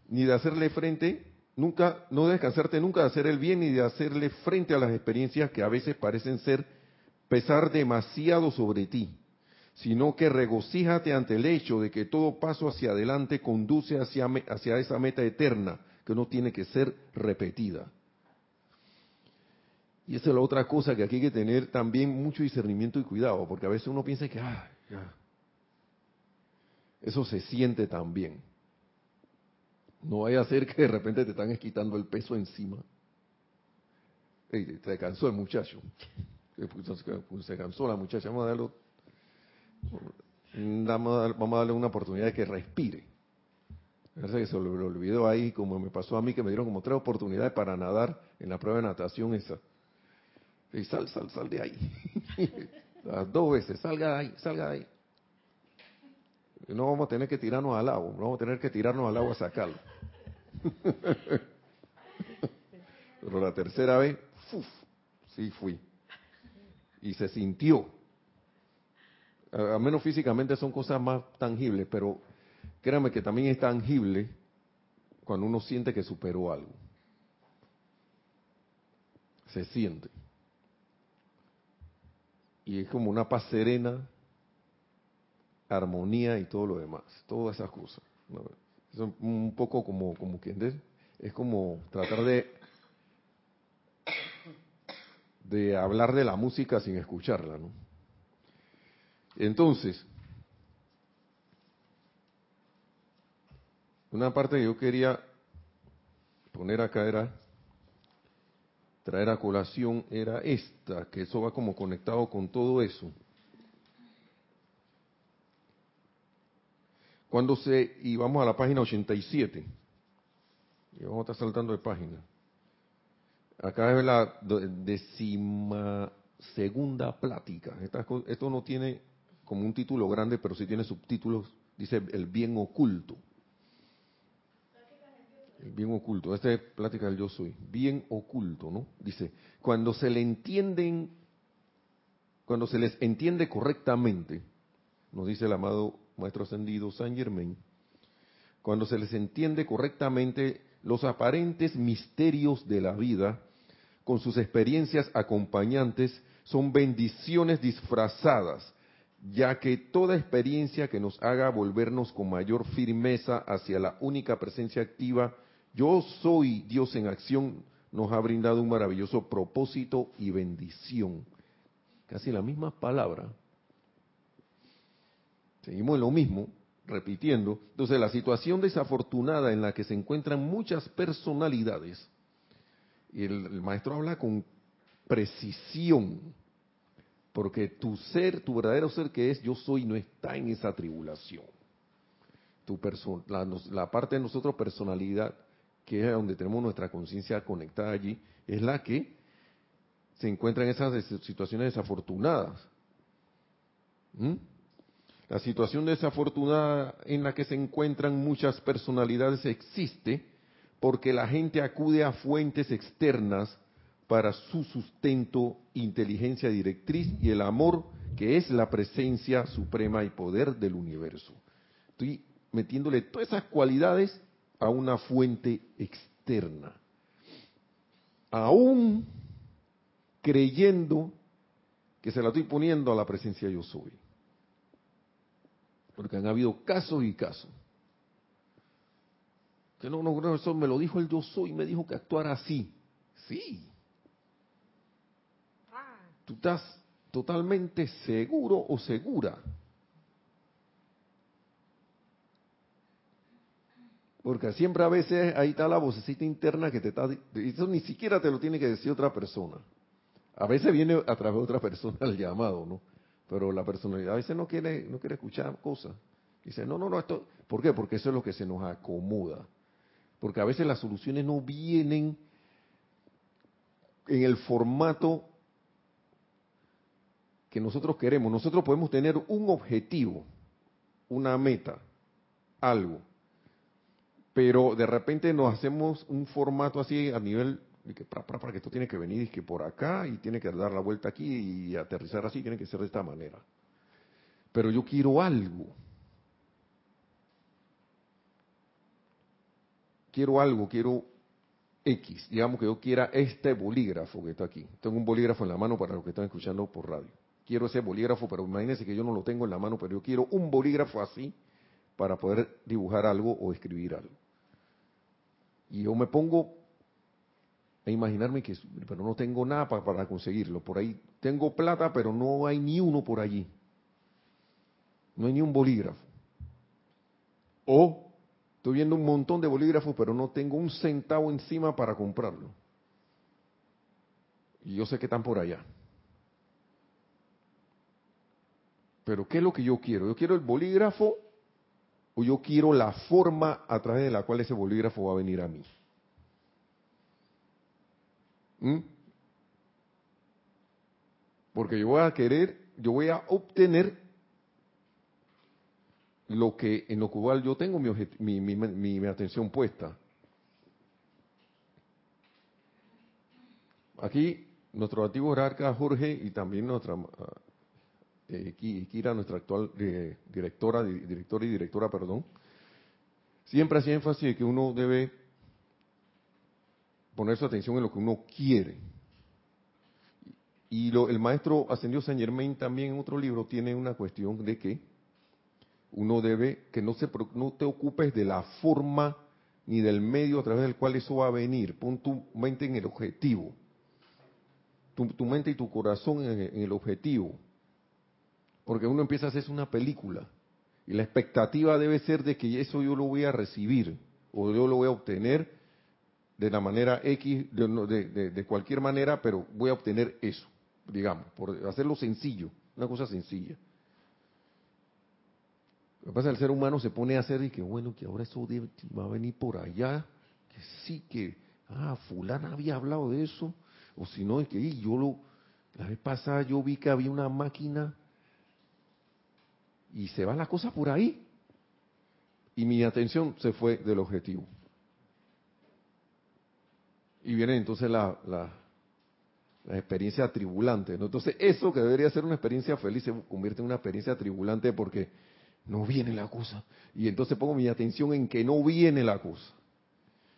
ni de hacerle frente, nunca, no debes cansarte nunca de hacer el bien, ni de hacerle frente a las experiencias que a veces parecen ser pesar demasiado sobre ti, sino que regocíjate ante el hecho de que todo paso hacia adelante conduce hacia, hacia esa meta eterna que no tiene que ser repetida. Y esa es la otra cosa que aquí hay que tener también mucho discernimiento y cuidado, porque a veces uno piensa que, ah, ya. eso se siente también. No vaya a ser que de repente te están quitando el peso encima. Ey, te cansó el muchacho. Se cansó la muchacha. Vamos a darle- vamos a darle una oportunidad de que respire. Parece que se lo olvidó ahí, como me pasó a mí, que me dieron como tres oportunidades para nadar en la prueba de natación esa. Y sal, sal, sal de ahí. Las dos veces, salga de ahí, salga de ahí. No vamos a tener que tirarnos al agua, vamos a tener que tirarnos al agua a sacarlo. Pero la tercera vez, ¡fuf! sí fui. Y se sintió. A, a menos físicamente son cosas más tangibles, pero créame que también es tangible cuando uno siente que superó algo. Se siente. Y es como una paz serena, armonía y todo lo demás, todas esas cosas. Es un poco como, como que es como tratar de de hablar de la música sin escucharla, ¿no? Entonces, una parte que yo quería poner acá era traer a colación era esta, que eso va como conectado con todo eso. Cuando se, y vamos a la página 87, y vamos a estar saltando de página. Acá es la décima segunda plática. esto no tiene como un título grande, pero sí tiene subtítulos. Dice el bien oculto. Bien oculto. Esta es plática del yo soy. Bien oculto, ¿no? Dice, cuando se le entienden, cuando se les entiende correctamente, nos dice el amado Maestro Ascendido San Germain, cuando se les entiende correctamente los aparentes misterios de la vida, con sus experiencias acompañantes, son bendiciones disfrazadas, ya que toda experiencia que nos haga volvernos con mayor firmeza hacia la única presencia activa, yo soy Dios en acción, nos ha brindado un maravilloso propósito y bendición. Casi la misma palabra. Seguimos en lo mismo, repitiendo. Entonces, la situación desafortunada en la que se encuentran muchas personalidades, y el, maestro habla con precisión, porque tu ser, tu verdadero ser que es yo soy, no está en esa tribulación. Tu la, la parte de nosotros personalidad, que es donde tenemos nuestra conciencia conectada allí, es la que se encuentra en esas situaciones desafortunadas. ¿Mm? La situación desafortunada en la que se encuentran muchas personalidades existe porque la gente acude a fuentes externas para su sustento, inteligencia directriz y el amor que es la presencia suprema y poder del universo. Estoy metiéndole todas esas cualidades a una fuente externa. Aún creyendo que se la estoy poniendo a la presencia yo soy. Porque han habido casos y casos. Que no, no, eso me lo dijo el yo soy, me dijo que actuara así. Sí. Tú estás totalmente seguro o segura. Porque siempre a veces ahí está la vocecita interna que te está... Eso ni siquiera te lo tiene que decir otra persona. A veces viene a través de otra persona el llamado, ¿no? pero la personalidad a veces no quiere, no quiere escuchar cosas. Dice, no, no, no, esto, ¿por qué? Porque eso es lo que se nos acomoda. Porque a veces las soluciones no vienen en el formato que nosotros queremos. Nosotros podemos tener un objetivo, una meta, algo, pero de repente nos hacemos un formato así a nivel que para, que esto tiene que venir y que por acá y tiene que dar la vuelta aquí y aterrizar así, tiene que ser de esta manera. Pero yo quiero algo. Quiero algo, quiero X. Digamos que yo quiera este bolígrafo que está aquí. Tengo un bolígrafo en la mano para los que están escuchando por radio. Quiero ese bolígrafo, pero imagínense que yo no lo tengo en la mano, pero yo quiero un bolígrafo así para poder dibujar algo o escribir algo. Y yo me pongo a imaginarme que, pero no tengo nada para, conseguirlo. Por ahí tengo plata, pero no hay ni uno por allí. No hay ni un bolígrafo. O estoy viendo un montón de bolígrafos, pero no tengo un centavo encima para comprarlo. Y yo sé que están por allá. Pero ¿qué es lo que yo quiero? ¿Yo quiero el bolígrafo o yo quiero la forma a través de la cual ese bolígrafo va a venir a mí? ¿Mm? Porque yo voy a querer, yo voy a obtener lo que en lo cual yo tengo mi, mi, atención puesta. Aquí nuestro antiguo jerarca Jorge y también nuestra eh, Kira, nuestra actual eh, directora, y directora, perdón, siempre hacía énfasis de que uno debe poner su atención en lo que uno quiere. Y lo, el maestro Ascendió Saint Germain también en otro libro tiene una cuestión de que uno debe que no se no te ocupes de la forma ni del medio a través del cual eso va a venir. Pon tu mente en el objetivo. Tu, mente y tu corazón en, el objetivo. Porque uno empieza a hacer una película. Y la expectativa debe ser de que eso yo lo voy a recibir. O yo lo voy a obtener de la manera X, de, cualquier manera, pero voy a obtener eso. Digamos, por hacerlo sencillo. Una cosa sencilla. Lo que pasa es que el ser humano se pone a hacer y que bueno, que ahora eso va a venir por allá, que sí, que, ah, fulana había hablado de eso, o si no, es que yo lo, la vez pasada yo vi que había una máquina y se va la cosa por ahí. Y mi atención se fue del objetivo. Y viene entonces la, la, la experiencia atribulante. Entonces, eso que debería ser una experiencia feliz se convierte en una experiencia atribulante porque no viene la cosa. Y entonces pongo mi atención en que no viene la cosa.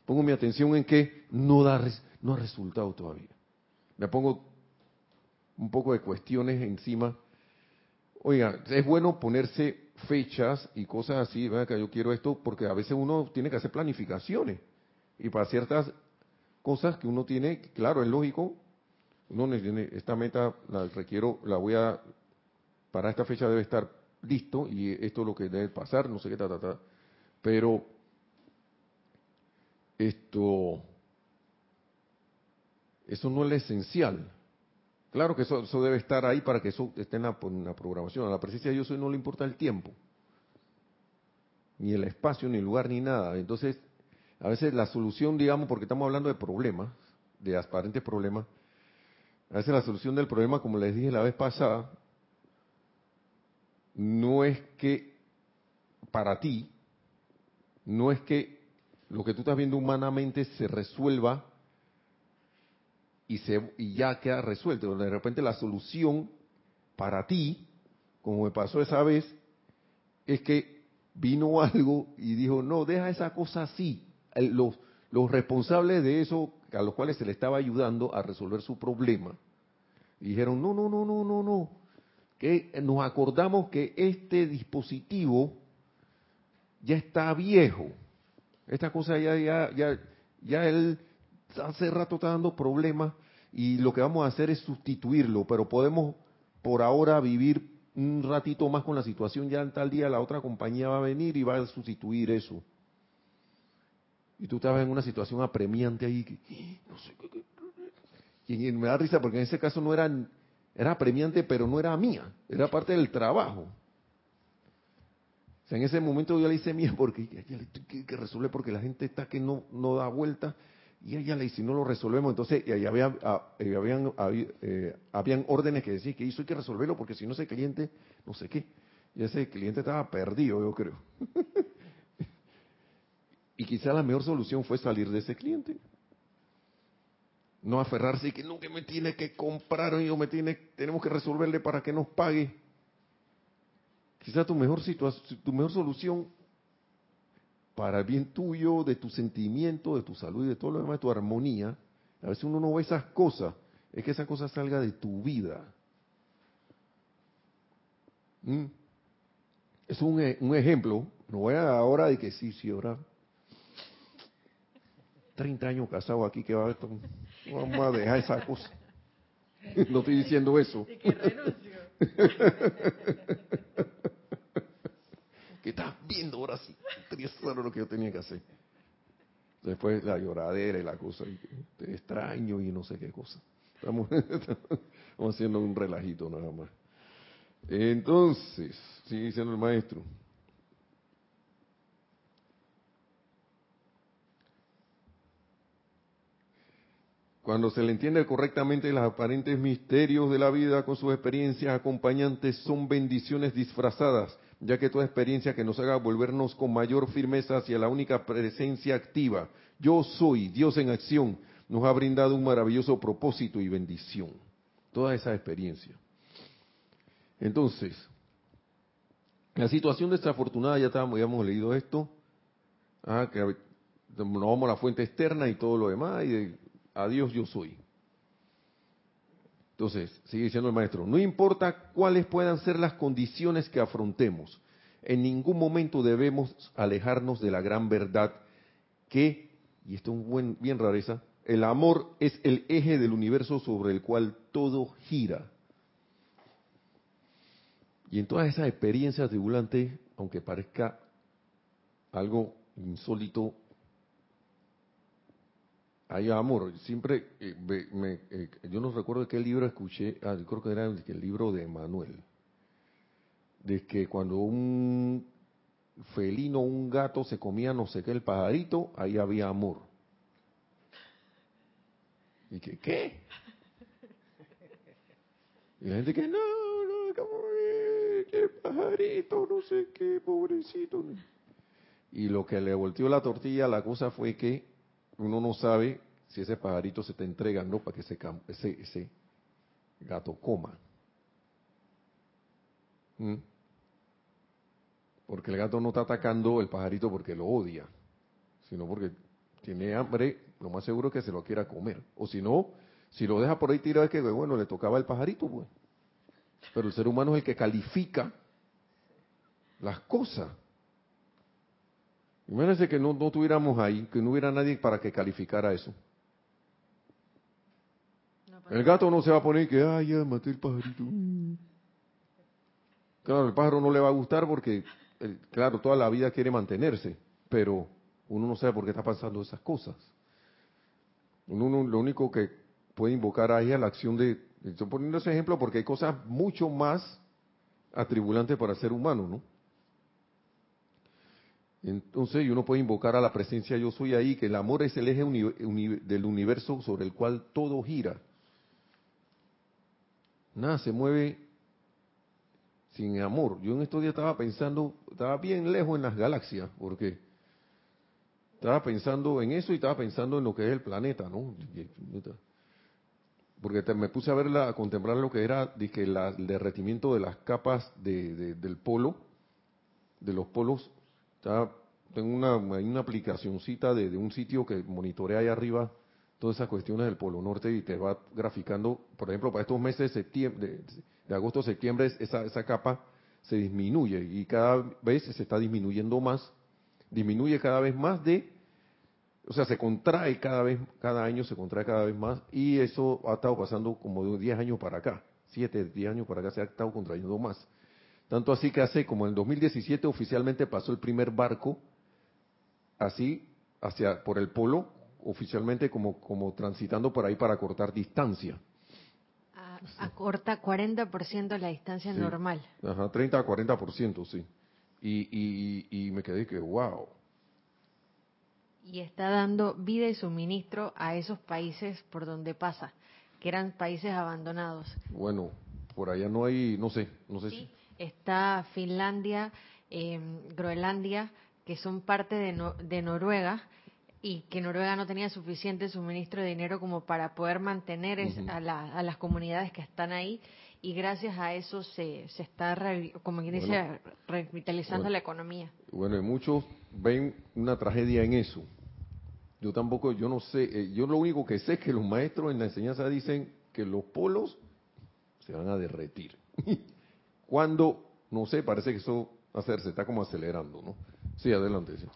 Pongo mi atención en que no, da, no ha resultado todavía. Me pongo un poco de cuestiones encima. Oiga, es bueno ponerse fechas y cosas así, ¿verdad? que yo quiero esto, porque a veces uno tiene que hacer planificaciones. Y para ciertas cosas que uno tiene, claro, es lógico, uno tiene, esta meta la requiero, la voy a, para esta fecha debe estar listo y esto es lo que debe pasar, no sé qué, ta, ta, ta. Pero esto, eso no es esencial. Claro que eso, debe estar ahí para que eso esté en la, programación. A la presencia de yo soy no le importa el tiempo, ni el espacio, ni el lugar, ni nada. Entonces, a veces la solución, digamos, porque estamos hablando de problemas, de aparentes problemas, a veces la solución del problema, como les dije la vez pasada, no es que para ti, no es que lo que tú estás viendo humanamente se resuelva y, se, y ya queda resuelto. De repente la solución para ti, como me pasó esa vez, es que vino algo y dijo, no, deja esa cosa así. Los, los responsables de eso, a los cuales se le estaba ayudando a resolver su problema, dijeron, no, no, no, no, no, no, que nos acordamos que este dispositivo ya está viejo. Esta cosa ya, ya, ya, ya él hace rato está dando problemas y lo que vamos a hacer es sustituirlo, pero podemos por ahora vivir un ratito más con la situación, ya en tal día la otra compañía va a venir y va a sustituir eso. Y tú estabas en una situación apremiante ahí, que, no sé, y me da risa porque en ese caso no eran era premiante, pero no era mía, era parte del trabajo. O sea, en ese momento yo le hice mía porque le que resuelve porque la gente está que no, no da vuelta y ella le si no lo resolvemos, entonces y había, ah, eh, eh, habían órdenes que decían que eso hay que resolverlo porque si no ese cliente, no sé qué. Y ese cliente estaba perdido, yo creo. y quizá la mejor solución fue salir de ese cliente. No aferrarse y que no, que me tiene que comprar o me tiene, tenemos que resolverle para que nos pague. Quizá tu mejor tu mejor solución para el bien tuyo, de tu sentimiento, de tu salud y de todo lo demás, de tu armonía, a veces uno no ve esas cosas, es que esa cosa salga de tu vida. ¿Mm? Es un, e, un, ejemplo, no voy a ahora de que sí, sí, ahora 30 años casado aquí, que va a esto, vamos a dejar esa cosa. No estoy diciendo eso. que estás viendo ahora sí. Eso era lo que yo tenía que hacer. Después la lloradera y la cosa, te extraño y no sé qué cosa. Estamos, estamos haciendo un relajito nada más. Entonces, sigue diciendo el maestro. Cuando se le entiende correctamente los aparentes misterios de la vida con sus experiencias acompañantes son bendiciones disfrazadas, ya que toda experiencia que nos haga volvernos con mayor firmeza hacia la única presencia activa, yo soy Dios en acción, nos ha brindado un maravilloso propósito y bendición. Toda esa experiencia. Entonces, la situación desafortunada, ya, estábamos, ya hemos leído esto, ah, que nos vamos a la fuente externa y todo lo demás, Dios yo soy. Entonces, sigue diciendo el maestro, no importa cuáles puedan ser las condiciones que afrontemos, En ningún momento debemos alejarnos de la gran verdad que, y esto es un bien rareza, el amor es el eje del universo sobre el cual todo gira. Y en todas esas experiencias tribulantes, aunque parezca algo insólito, hay amor. Siempre, eh, me, eh, yo no recuerdo qué libro escuché, ah, creo que era el libro de Manuel, de que cuando un felino, un gato se comía no sé qué, el pajarito, ahí había amor. ¿Y que qué? Y la gente que no, no, como qué pajarito, no sé qué, pobrecito. Y lo que le volteó la tortilla la cosa fue que uno no sabe si ese pajarito se está entregando para que ese, ese, ese gato coma. ¿Mm? Porque el gato no está atacando el pajarito porque lo odia, sino porque tiene hambre, lo más seguro es que se lo quiera comer. O si no, si lo deja por ahí tirado es que, bueno, le tocaba el pajarito, pues. Pero el ser humano es el que califica las cosas. Imagínense que no, no tuviéramos ahí, que no hubiera nadie para que calificara eso. el gato no se va a poner que, ay, ya maté el pajarito. Claro, el pájaro no le va a gustar porque, claro, toda la vida quiere mantenerse, pero uno no sabe por qué está pasando esas cosas. Uno, lo único que puede invocar ahí es la acción de, estoy poniendo ese ejemplo porque hay cosas mucho más atribulantes para el ser humano, ¿no? Entonces, uno puede invocar a la presencia yo soy ahí, que el amor es el eje del universo sobre el cual todo gira. Nada se mueve sin amor. Yo en estos días estaba pensando, estaba bien lejos en las galaxias, porque estaba pensando en eso y estaba pensando en lo que es el planeta, ¿no? Porque me puse a verla, a contemplar lo que era dije, el derretimiento de las capas del polo, de los polos tengo una, una aplicacioncita de, un sitio que monitorea ahí arriba todas esas cuestiones del Polo Norte y te va graficando, por ejemplo, para estos meses de, septiembre, de, agosto a septiembre, esa, esa capa se disminuye y cada vez se está disminuyendo más, disminuye cada vez más de, o sea, se contrae cada vez, cada año se contrae cada vez más y eso ha estado pasando como de 10 años para acá, 7, 10 años para acá se ha estado contrayendo más. Tanto así que hace como en el 2017 oficialmente pasó el primer barco así hacia por el polo, oficialmente como, como transitando por ahí para cortar distancia. Acorta 40% la distancia normal. Ajá, 30 a 40%, sí. Y, y, y me quedé que, wow. Y está dando vida y suministro a esos países por donde pasa, que eran países abandonados. Bueno, por allá no hay, no sé, no sé si está Finlandia, em, Groenlandia, que son parte de, Noruega y que Noruega no tenía suficiente suministro de dinero como para poder mantener a, las comunidades que están ahí y gracias a eso se, se está, como dice, revitalizando la economía. Bueno, y muchos ven una tragedia en eso. Yo tampoco, yo no sé, eh, yo lo único que sé es que los maestros en la enseñanza dicen que los polos se van a derretir. Cuando, no sé, parece que eso hacerse está como acelerando, ¿no? Sí, adelante. Sí.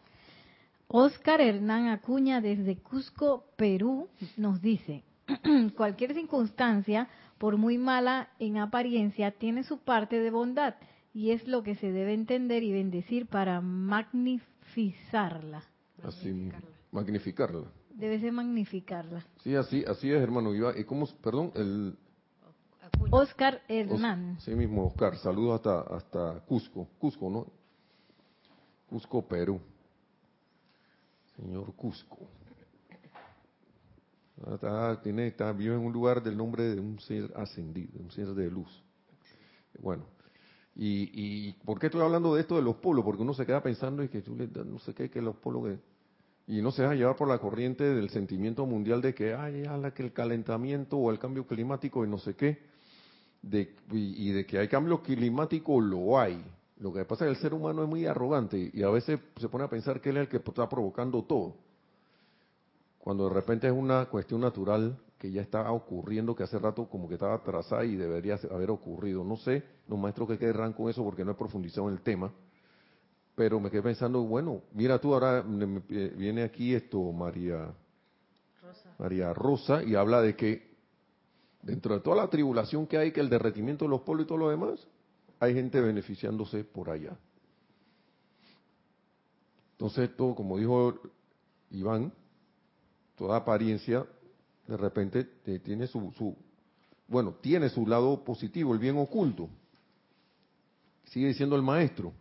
Oscar Hernán Acuña desde Cusco, Perú, nos dice, cualquier circunstancia, por muy mala en apariencia, tiene su parte de bondad y es lo que se debe entender y bendecir para magnificarla. Así, magnificarla. Debe ser magnificarla. Sí, así, así es, hermano. ¿Y cómo, perdón, el, Oscar Hernán. Sí mismo, Oscar. Saludos hasta, hasta Cusco. Cusco, ¿no? Cusco, Perú. Señor Cusco. Ah, está, tiene, está, vive en un lugar del nombre de un ser ascendido, un ser de luz. Bueno, y, y ¿por qué estoy hablando de esto de los polos? Porque uno se queda pensando y que no sé qué, que los polos... Que, y no se deja llevar por la corriente del sentimiento mundial de que, ay, la que el calentamiento o el cambio climático y no sé qué de, y, de que hay cambio climático, lo hay. Lo que pasa es que el ser humano es muy arrogante y a veces se pone a pensar que él es el que está provocando todo. Cuando de repente es una cuestión natural que ya está ocurriendo, que hace rato como que estaba atrasada y debería haber ocurrido. No sé, los maestros que querrán con eso porque no he profundizado en el tema, Pero me quedé pensando, bueno, mira tú ahora viene aquí esto María Rosa. María Rosa y habla de que dentro de toda la tribulación que hay, que el derretimiento de los polos y todo lo demás, hay gente beneficiándose por allá. Entonces esto, como dijo Iván, toda apariencia de repente tiene su, su, bueno, tiene su lado positivo, el bien oculto. Sigue diciendo el maestro.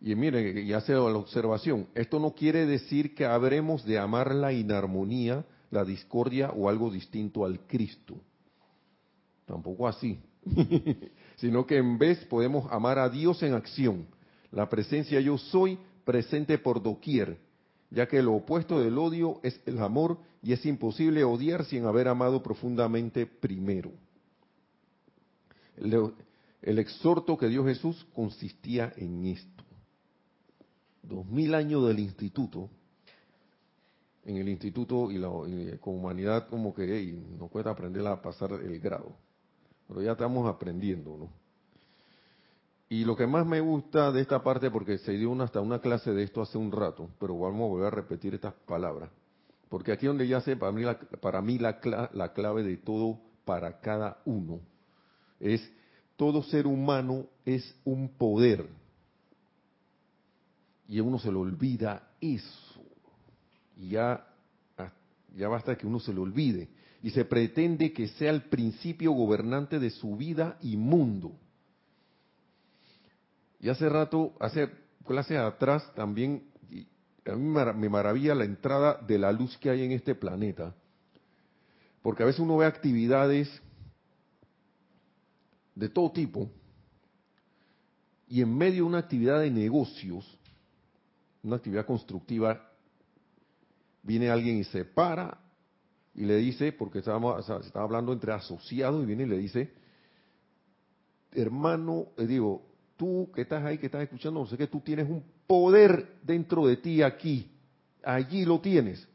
Y miren, y hace la observación, esto no quiere decir que habremos de amar la inarmonía, la discordia o algo distinto al Cristo. Tampoco así. Sino que en vez podemos amar a Dios en acción. La presencia yo soy presente por doquier, ya que lo opuesto del odio es el amor y es imposible odiar sin haber amado profundamente primero. El, el exhorto que dio Jesús consistía en esto dos mil años del instituto, en el instituto y, la, con humanidad como que no cuesta aprender a pasar el grado, pero ya estamos aprendiendo, ¿no? Y lo que más me gusta de esta parte, porque se dio hasta una clase de esto hace un rato, pero vamos a volver a repetir estas palabras, porque aquí donde ya sé, para mí, la, para mí la, la clave de todo para cada uno es todo ser humano es un poder y a uno se le olvida eso. Y ya, ya basta que uno se le olvide. Y se pretende que sea el principio gobernante de su vida y mundo. Y hace rato, hace clases atrás también, a mí me maravilla la entrada de la luz que hay en este planeta. Porque a veces uno ve actividades de todo tipo y en medio de una actividad de negocios una actividad constructiva, viene alguien y se para y le dice, porque estábamos, se estaba hablando entre asociados, y viene y le dice, hermano, le digo, tú que estás ahí, que estás escuchando, no sé qué, tú tienes un poder dentro de ti aquí, allí lo tienes.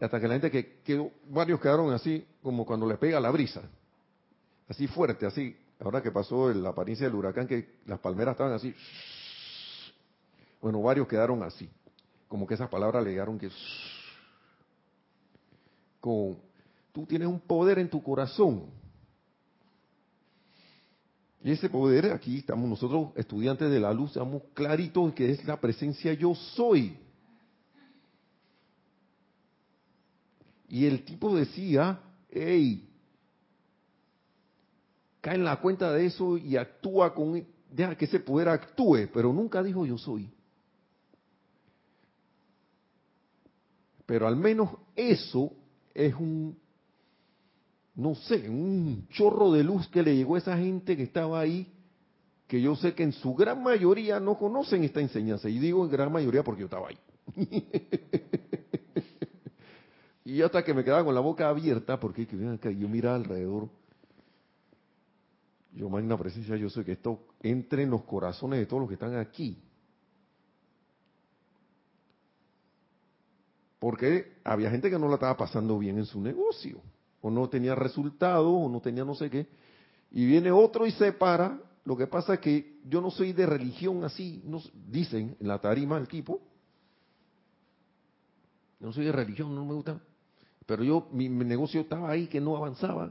Hasta que la gente que quedó, varios quedaron así, como cuando le pega la brisa, así fuerte, así. Ahora que pasó la apariencia del huracán, que las palmeras estaban así, bueno, varios quedaron así, como que esas palabras le llegaron que... Con, tú tienes un poder en tu corazón. Y ese poder, aquí estamos nosotros, estudiantes de la luz, estamos claritos que es la presencia yo soy. Y el tipo decía, hey, cae en la cuenta de eso y actúa con, deja que ese poder actúe, pero nunca dijo yo soy. Pero al menos eso es un, no sé, un chorro de luz que le llegó a esa gente que estaba ahí, que yo sé que en su gran mayoría no conocen esta enseñanza. Y digo en gran mayoría porque yo estaba ahí. y hasta que me quedaba con la boca abierta, porque yo miraba alrededor. Yo, magna presencia, yo sé que esto entre en los corazones de todos los que están aquí. Porque había gente que no la estaba pasando bien en su negocio, o no tenía resultado, o no tenía no sé qué. Y viene otro y se para. Lo que pasa es que yo no soy de religión así, nos dicen en la tarima el tipo. No soy de religión, no me gusta. Pero yo, mi, negocio estaba ahí que no avanzaba,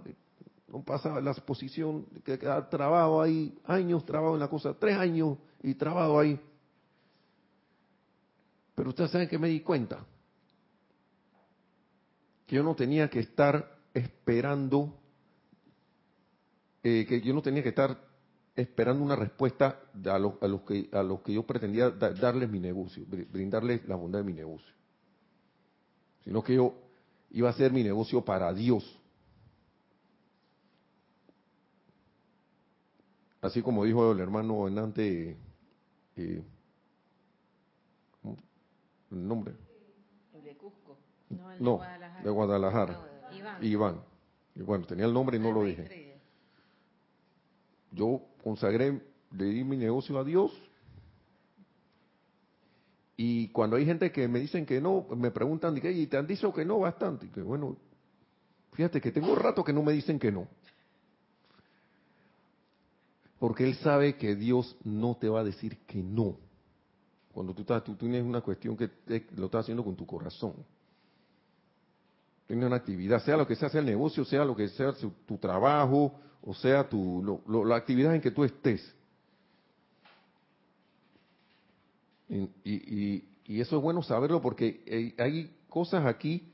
no pasaba la exposición, que quedaba trabado ahí, años trabado en la cosa, tres años y trabado ahí. Pero ustedes saben que me di cuenta, que yo no tenía que estar esperando, eh, que yo no tenía que estar esperando una respuesta a, los, a los que a los que yo pretendía darles mi negocio, brindarles la bondad de mi negocio, sino que yo iba a hacer mi negocio para Dios. Así como dijo el hermano Enante, eh, el nombre. No, de Guadalajara. Iván. Y bueno, tenía el nombre y no lo dije. Yo consagré, le di mi negocio a Dios. Y cuando hay gente que me dicen que no, me preguntan, ¿y te han dicho que no bastante? Y que bueno, fíjate que tengo rato que no me dicen que no. Porque él sabe que Dios no te va a decir que no. Cuando tú, estás, tú tienes una cuestión que lo estás haciendo con tu corazón. Tienes una actividad, sea lo que sea, sea el negocio, sea lo que sea tu trabajo, o sea tu, la actividad en que tú estés. Y, y, eso es bueno saberlo porque hay cosas aquí,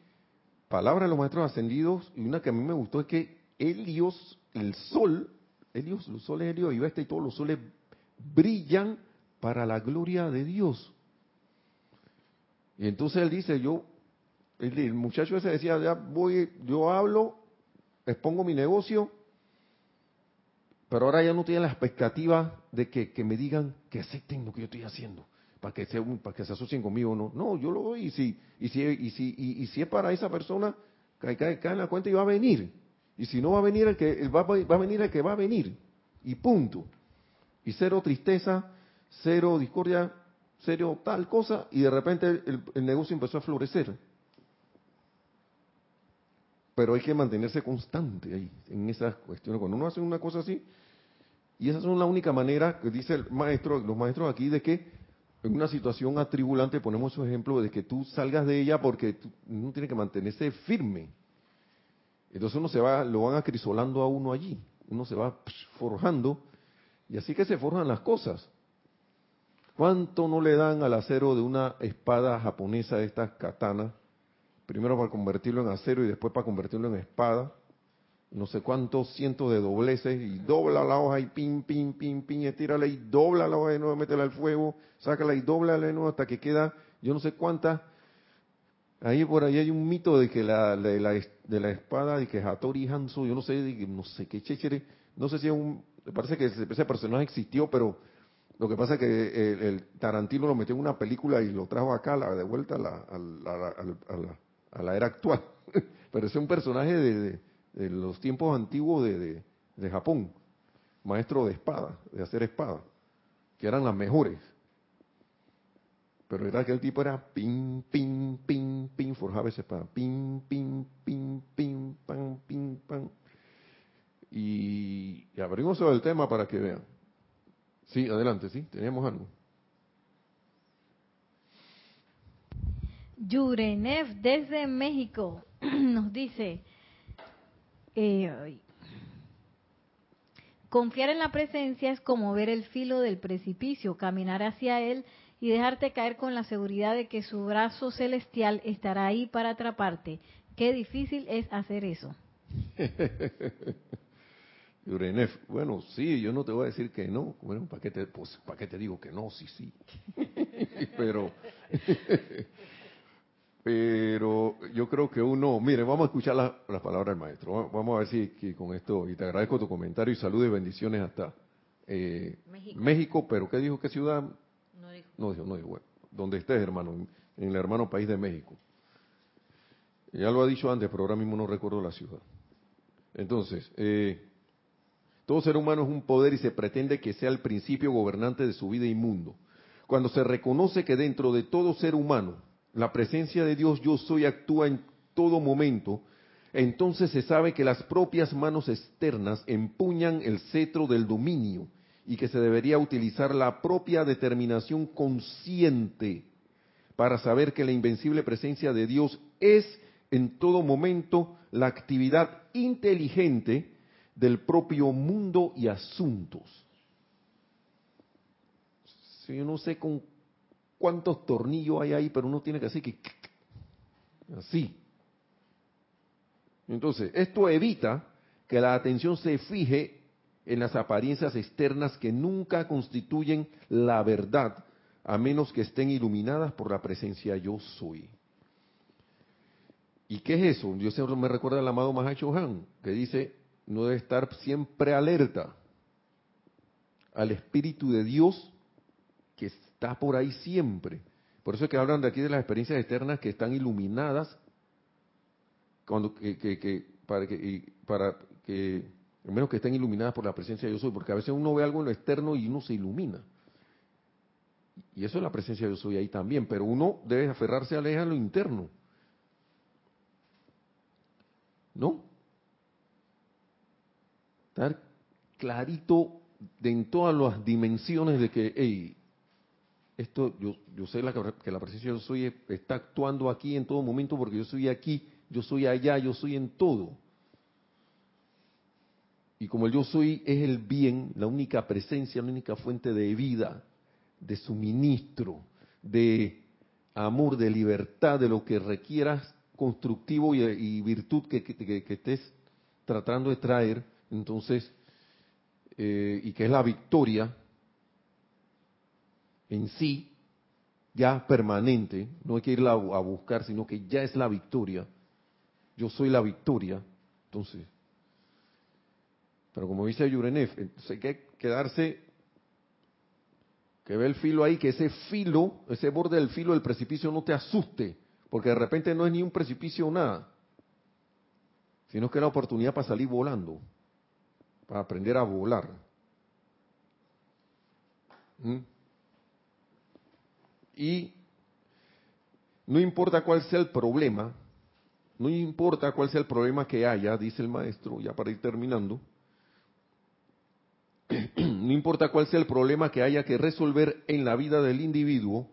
palabras de los maestros ascendidos, y una que a mí me gustó es que Helios, el sol, Helios, los soles Helios y este y todos los soles brillan para la gloria de Dios. Y entonces él dice, yo, el, muchacho ese decía, ya voy, yo hablo, expongo mi negocio, pero ahora ya no tiene la expectativa de que, que me digan que acepten lo que yo estoy haciendo para que se, para que se asocien conmigo no. No, yo lo doy y si, y si, y si, y, si es para esa persona, cae, cae, cae, en la cuenta y va a venir. Y si no va a venir el que va, va a venir el que va a venir. Y punto. Y cero tristeza, cero discordia, cero tal cosa, y de repente el, el negocio empezó a florecer. Pero hay que mantenerse constante ahí, en esas cuestiones. Cuando uno hace una cosa así, y esa es la única manera que dice el maestro, los maestros aquí, de que en una situación atribulante ponemos su ejemplo de que tú salgas de ella porque uno tiene que mantenerse firme. Entonces uno se va, lo van acrisolando a uno allí, uno se va forjando y así que se forjan las cosas. ¿Cuánto no le dan al acero de una espada japonesa de estas katanas? Primero para convertirlo en acero y después para convertirlo en espada no sé cuántos cientos de dobleces y dobla la hoja y pin, pin, pin, pin, estírala y dobla la hoja de nuevo, métela al fuego, sácala y dobla de nuevo hasta que queda yo no sé cuántas. Ahí por ahí hay un mito de que la, de la, de la espada de que Hattori Hanzo, yo no sé, no sé qué chéchere, no sé si es un, parece que ese, personaje existió, pero lo que pasa es que el, Tarantino lo metió en una película y lo trajo acá, la, de vuelta a la, a la, a la era actual. pero es un personaje de los tiempos antiguos de, de, Japón, maestro de espada, de hacer espada, que eran las mejores. Pero era que el tipo era pin, pin, pin, pin, forjaba esa espada, pin, pin, pin, pin, pan, pin, pan. Y, abrimos el tema para que vean. Sí, adelante, sí, teníamos algo. Yurenev desde México nos dice, eh, confiar en la presencia es como ver el filo del precipicio, caminar hacia él y dejarte caer con la seguridad de que su brazo celestial estará ahí para atraparte. Qué difícil es hacer eso. bueno, sí, yo no te voy a decir que no. Bueno, ¿para qué te, pues, ¿para qué te digo que no? Sí, sí. Pero pero yo creo que uno, mire, vamos a escuchar las palabras del maestro. Vamos a ver si con esto, y te agradezco tu comentario y salud y bendiciones hasta eh, México. pero ¿qué dijo? ¿Qué ciudad? No dijo. No dijo, no dijo. Bueno, donde estés, hermano, en, el hermano país de México. Ya lo ha dicho antes, pero ahora mismo no recuerdo la ciudad. Entonces, eh, todo ser humano es un poder y se pretende que sea el principio gobernante de su vida y mundo. Cuando se reconoce que dentro de todo ser humano, la presencia de Dios yo soy actúa en todo momento, entonces se sabe que las propias manos externas empuñan el cetro del dominio y que se debería utilizar la propia determinación consciente para saber que la invencible presencia de Dios es en todo momento la actividad inteligente del propio mundo y asuntos. Si yo no sé con cuántos tornillos hay ahí, pero uno tiene que decir que así. Entonces, esto evita que la atención se fije en las apariencias externas que nunca constituyen la verdad, a menos que estén iluminadas por la presencia yo soy. ¿Y qué es eso? Yo siempre me recuerda al amado Mahacho Han, que dice, no debe estar siempre alerta al Espíritu de Dios que está por ahí siempre. Por eso es que hablan de aquí de las experiencias externas que están iluminadas, para que, al menos que estén iluminadas por la presencia de yo soy, porque a veces uno ve algo en lo externo y uno se ilumina. Y eso es la presencia de yo soy ahí también, pero uno debe aferrarse a lo interno. ¿No? Estar clarito de en todas las dimensiones de que, hey, esto, yo, yo sé la, que la presencia yo soy está actuando aquí en todo momento porque yo soy aquí, yo soy allá, yo soy en todo. Y como el yo soy es el bien, la única presencia, la única fuente de vida, de suministro, de amor, de libertad, de lo que requieras constructivo y, virtud que, que, estés tratando de traer, entonces, eh, y que es la victoria, en sí, ya permanente, no hay que irla a buscar, sino que ya es la victoria. Yo soy la victoria. Entonces, pero como dice Yurenef, entonces hay que quedarse, que ve el filo ahí, que ese filo, ese borde del filo del precipicio no te asuste, porque de repente no es ni un precipicio o nada, sino que es la oportunidad para salir volando, para aprender a volar. ¿Mm? Y no importa cuál sea el problema, no importa cuál sea el problema que haya, dice el maestro, ya para ir terminando, no importa cuál sea el problema que haya que resolver en la vida del individuo,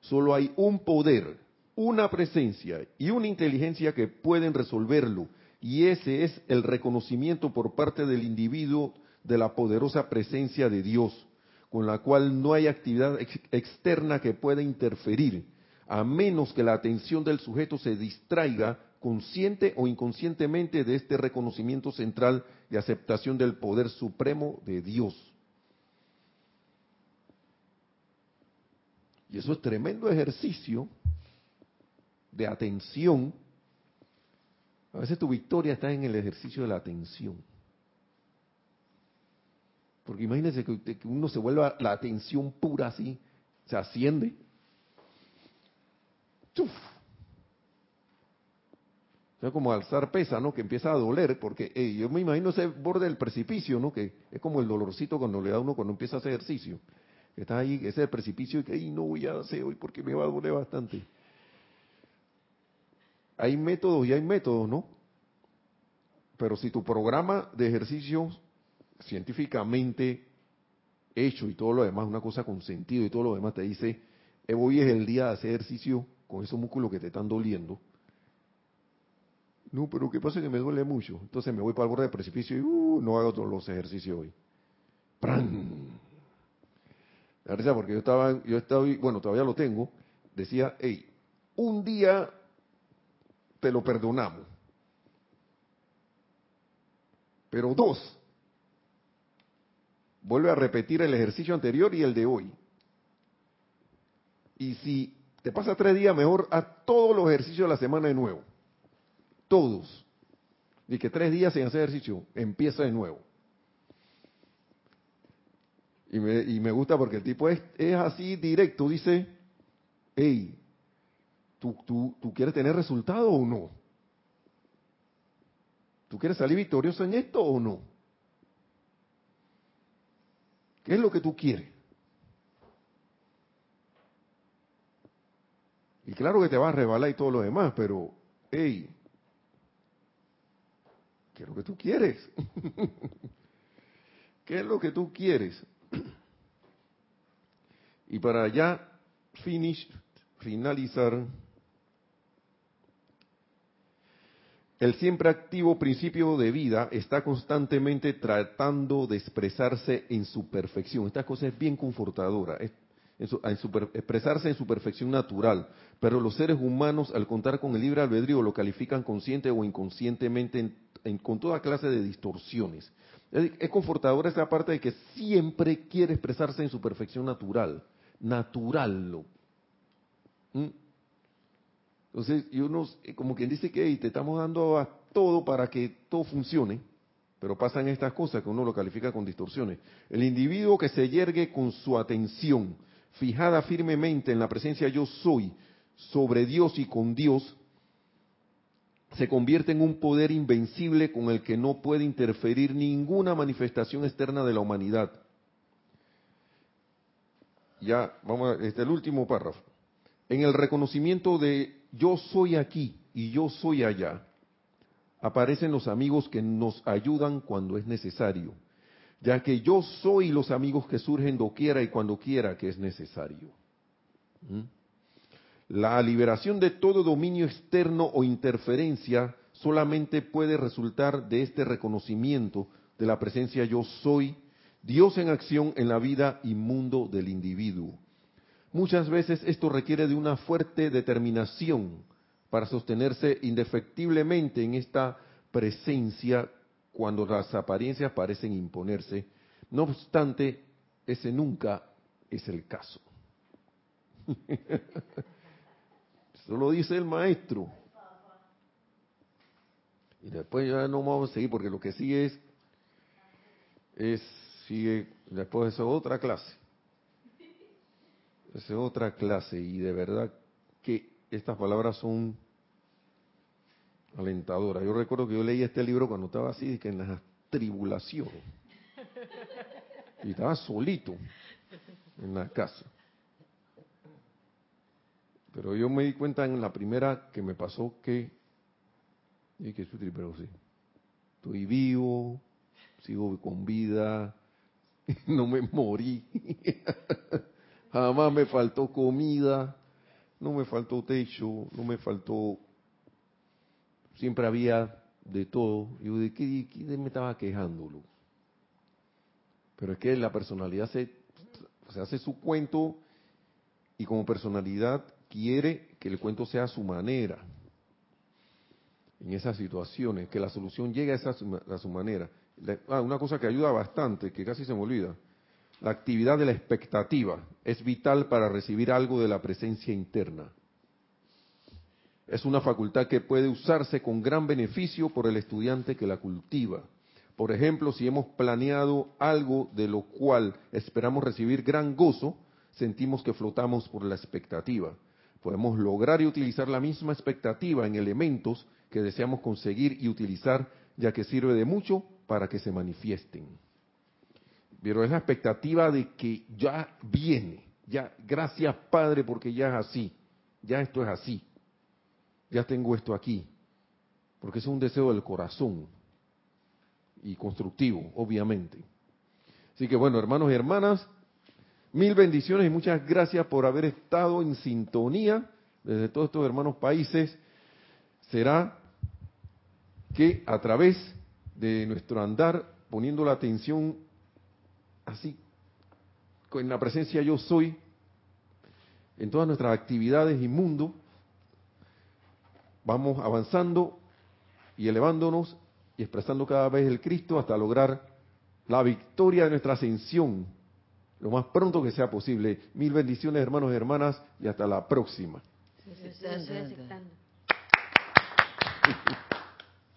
solo hay un poder, una presencia y una inteligencia que pueden resolverlo. Y ese es el reconocimiento por parte del individuo de la poderosa presencia de Dios con la cual no hay actividad externa que pueda interferir, a menos que la atención del sujeto se distraiga consciente o inconscientemente de este reconocimiento central de aceptación del poder supremo de Dios. Y eso es tremendo ejercicio de atención. A veces tu victoria está en el ejercicio de la atención. Porque imagínense que, uno se vuelva la atención pura así, se asciende. ¡Chuf! O como alzar pesa, ¿no? Que empieza a doler, porque yo me imagino ese borde del precipicio, ¿no? Que es como el dolorcito cuando le da uno cuando empieza a hacer ejercicio. Que está ahí, ese precipicio y que ahí no voy a hacer hoy porque me va a doler bastante. Hay métodos y hay métodos, ¿no? Pero si tu programa de ejercicios científicamente hecho y todo lo demás, una cosa con sentido y todo lo demás, te dice, hoy es el día de hacer ejercicio con esos músculos que te están doliendo. No, pero ¿qué pasa? Que me duele mucho. Entonces me voy para el borde del precipicio y uh, no hago todos los ejercicios hoy. ¡Pran! La risa porque yo estaba, yo estaba, bueno, todavía lo tengo, decía, hey, un día te lo perdonamos. Pero dos, vuelve a repetir el ejercicio anterior y el de hoy. Y si te pasa tres días, mejor a todos los ejercicios de la semana de nuevo. Todos. Y que tres días sin hacer ejercicio, empieza de nuevo. Y me, y me gusta porque el tipo es, es así directo, dice, hey, ¿tú, tú, ¿tú quieres tener resultado o no? ¿Tú quieres salir victorioso en esto o no? ¿Qué es lo que tú quieres? Y claro que te vas a rebalar y todo lo demás, pero, hey, ¿qué es lo que tú quieres? ¿Qué es lo que tú quieres? y para ya finish, finalizar, El siempre activo principio de vida está constantemente tratando de expresarse en su perfección. Esta cosa es bien confortadora, expresarse en su perfección natural. Pero los seres humanos, al contar con el libre albedrío, lo califican consciente o inconscientemente con toda clase de distorsiones. Es, confortadora esa parte de que siempre quiere expresarse en su perfección natural. Natural. Entonces, y uno, eh, como quien dice que te estamos dando a todo para que todo funcione, pero pasan estas cosas que uno lo califica con distorsiones. El individuo que se yergue con su atención fijada firmemente en la presencia yo soy sobre Dios y con Dios, se convierte en un poder invencible con el que no puede interferir ninguna manifestación externa de la humanidad. Ya, vamos a, este el último párrafo. En el reconocimiento de yo soy aquí y yo soy allá, aparecen los amigos que nos ayudan cuando es necesario. ya que yo soy los amigos que surgen doquiera y cuando quiera que es necesario. ¿Mm? La liberación de todo dominio externo o interferencia solamente puede resultar de este reconocimiento de la presencia yo soy, Dios en acción en la vida y mundo del individuo. Muchas veces esto requiere de una fuerte determinación para sostenerse indefectiblemente en esta presencia cuando las apariencias parecen imponerse. No obstante, ese nunca es el caso. Eso lo dice el maestro. Y después ya no vamos a seguir porque lo que sigue es, es sigue después de eso otra clase. Es otra clase y de verdad que estas palabras son alentadoras. Yo recuerdo que yo leí este libro cuando estaba así, que en las tribulaciones. Y estaba solito en la casa. Pero yo me di cuenta en la primera que me pasó que, y que pero sí, estoy vivo, sigo con vida, no me morí, jamás me faltó comida, no me faltó techo, no me faltó, siempre había de todo. Yo de qué, me estaba quejándolo. Pero es que la personalidad se, se hace su cuento y como personalidad quiere que el cuento sea a su manera en esas situaciones, que la solución llegue a, esa, a su manera. Ah, una cosa que ayuda bastante, que casi se me olvida, la actividad de la expectativa es vital para recibir algo de la presencia interna. Es una facultad que puede usarse con gran beneficio por el estudiante que la cultiva. Por ejemplo, si hemos planeado algo de lo cual esperamos recibir gran gozo, sentimos que flotamos por la expectativa podemos lograr y utilizar la misma expectativa en elementos que deseamos conseguir y utilizar, ya que sirve de mucho para que se manifiesten. Pero es la expectativa de que ya viene, ya, gracias Padre, porque ya es así, ya esto es así, ya tengo esto aquí, porque es un deseo del corazón. Y constructivo, obviamente. Así que bueno, hermanos y hermanas, Mil bendiciones y muchas gracias por haber estado en sintonía desde todos estos hermanos países. Será que a través de nuestro andar, poniendo la atención así, con la presencia yo soy, en todas nuestras actividades y mundo, vamos avanzando y elevándonos y expresando cada vez el Cristo hasta lograr la victoria de nuestra ascensión lo más pronto que sea posible. Mil bendiciones, hermanos y hermanas, y hasta la próxima.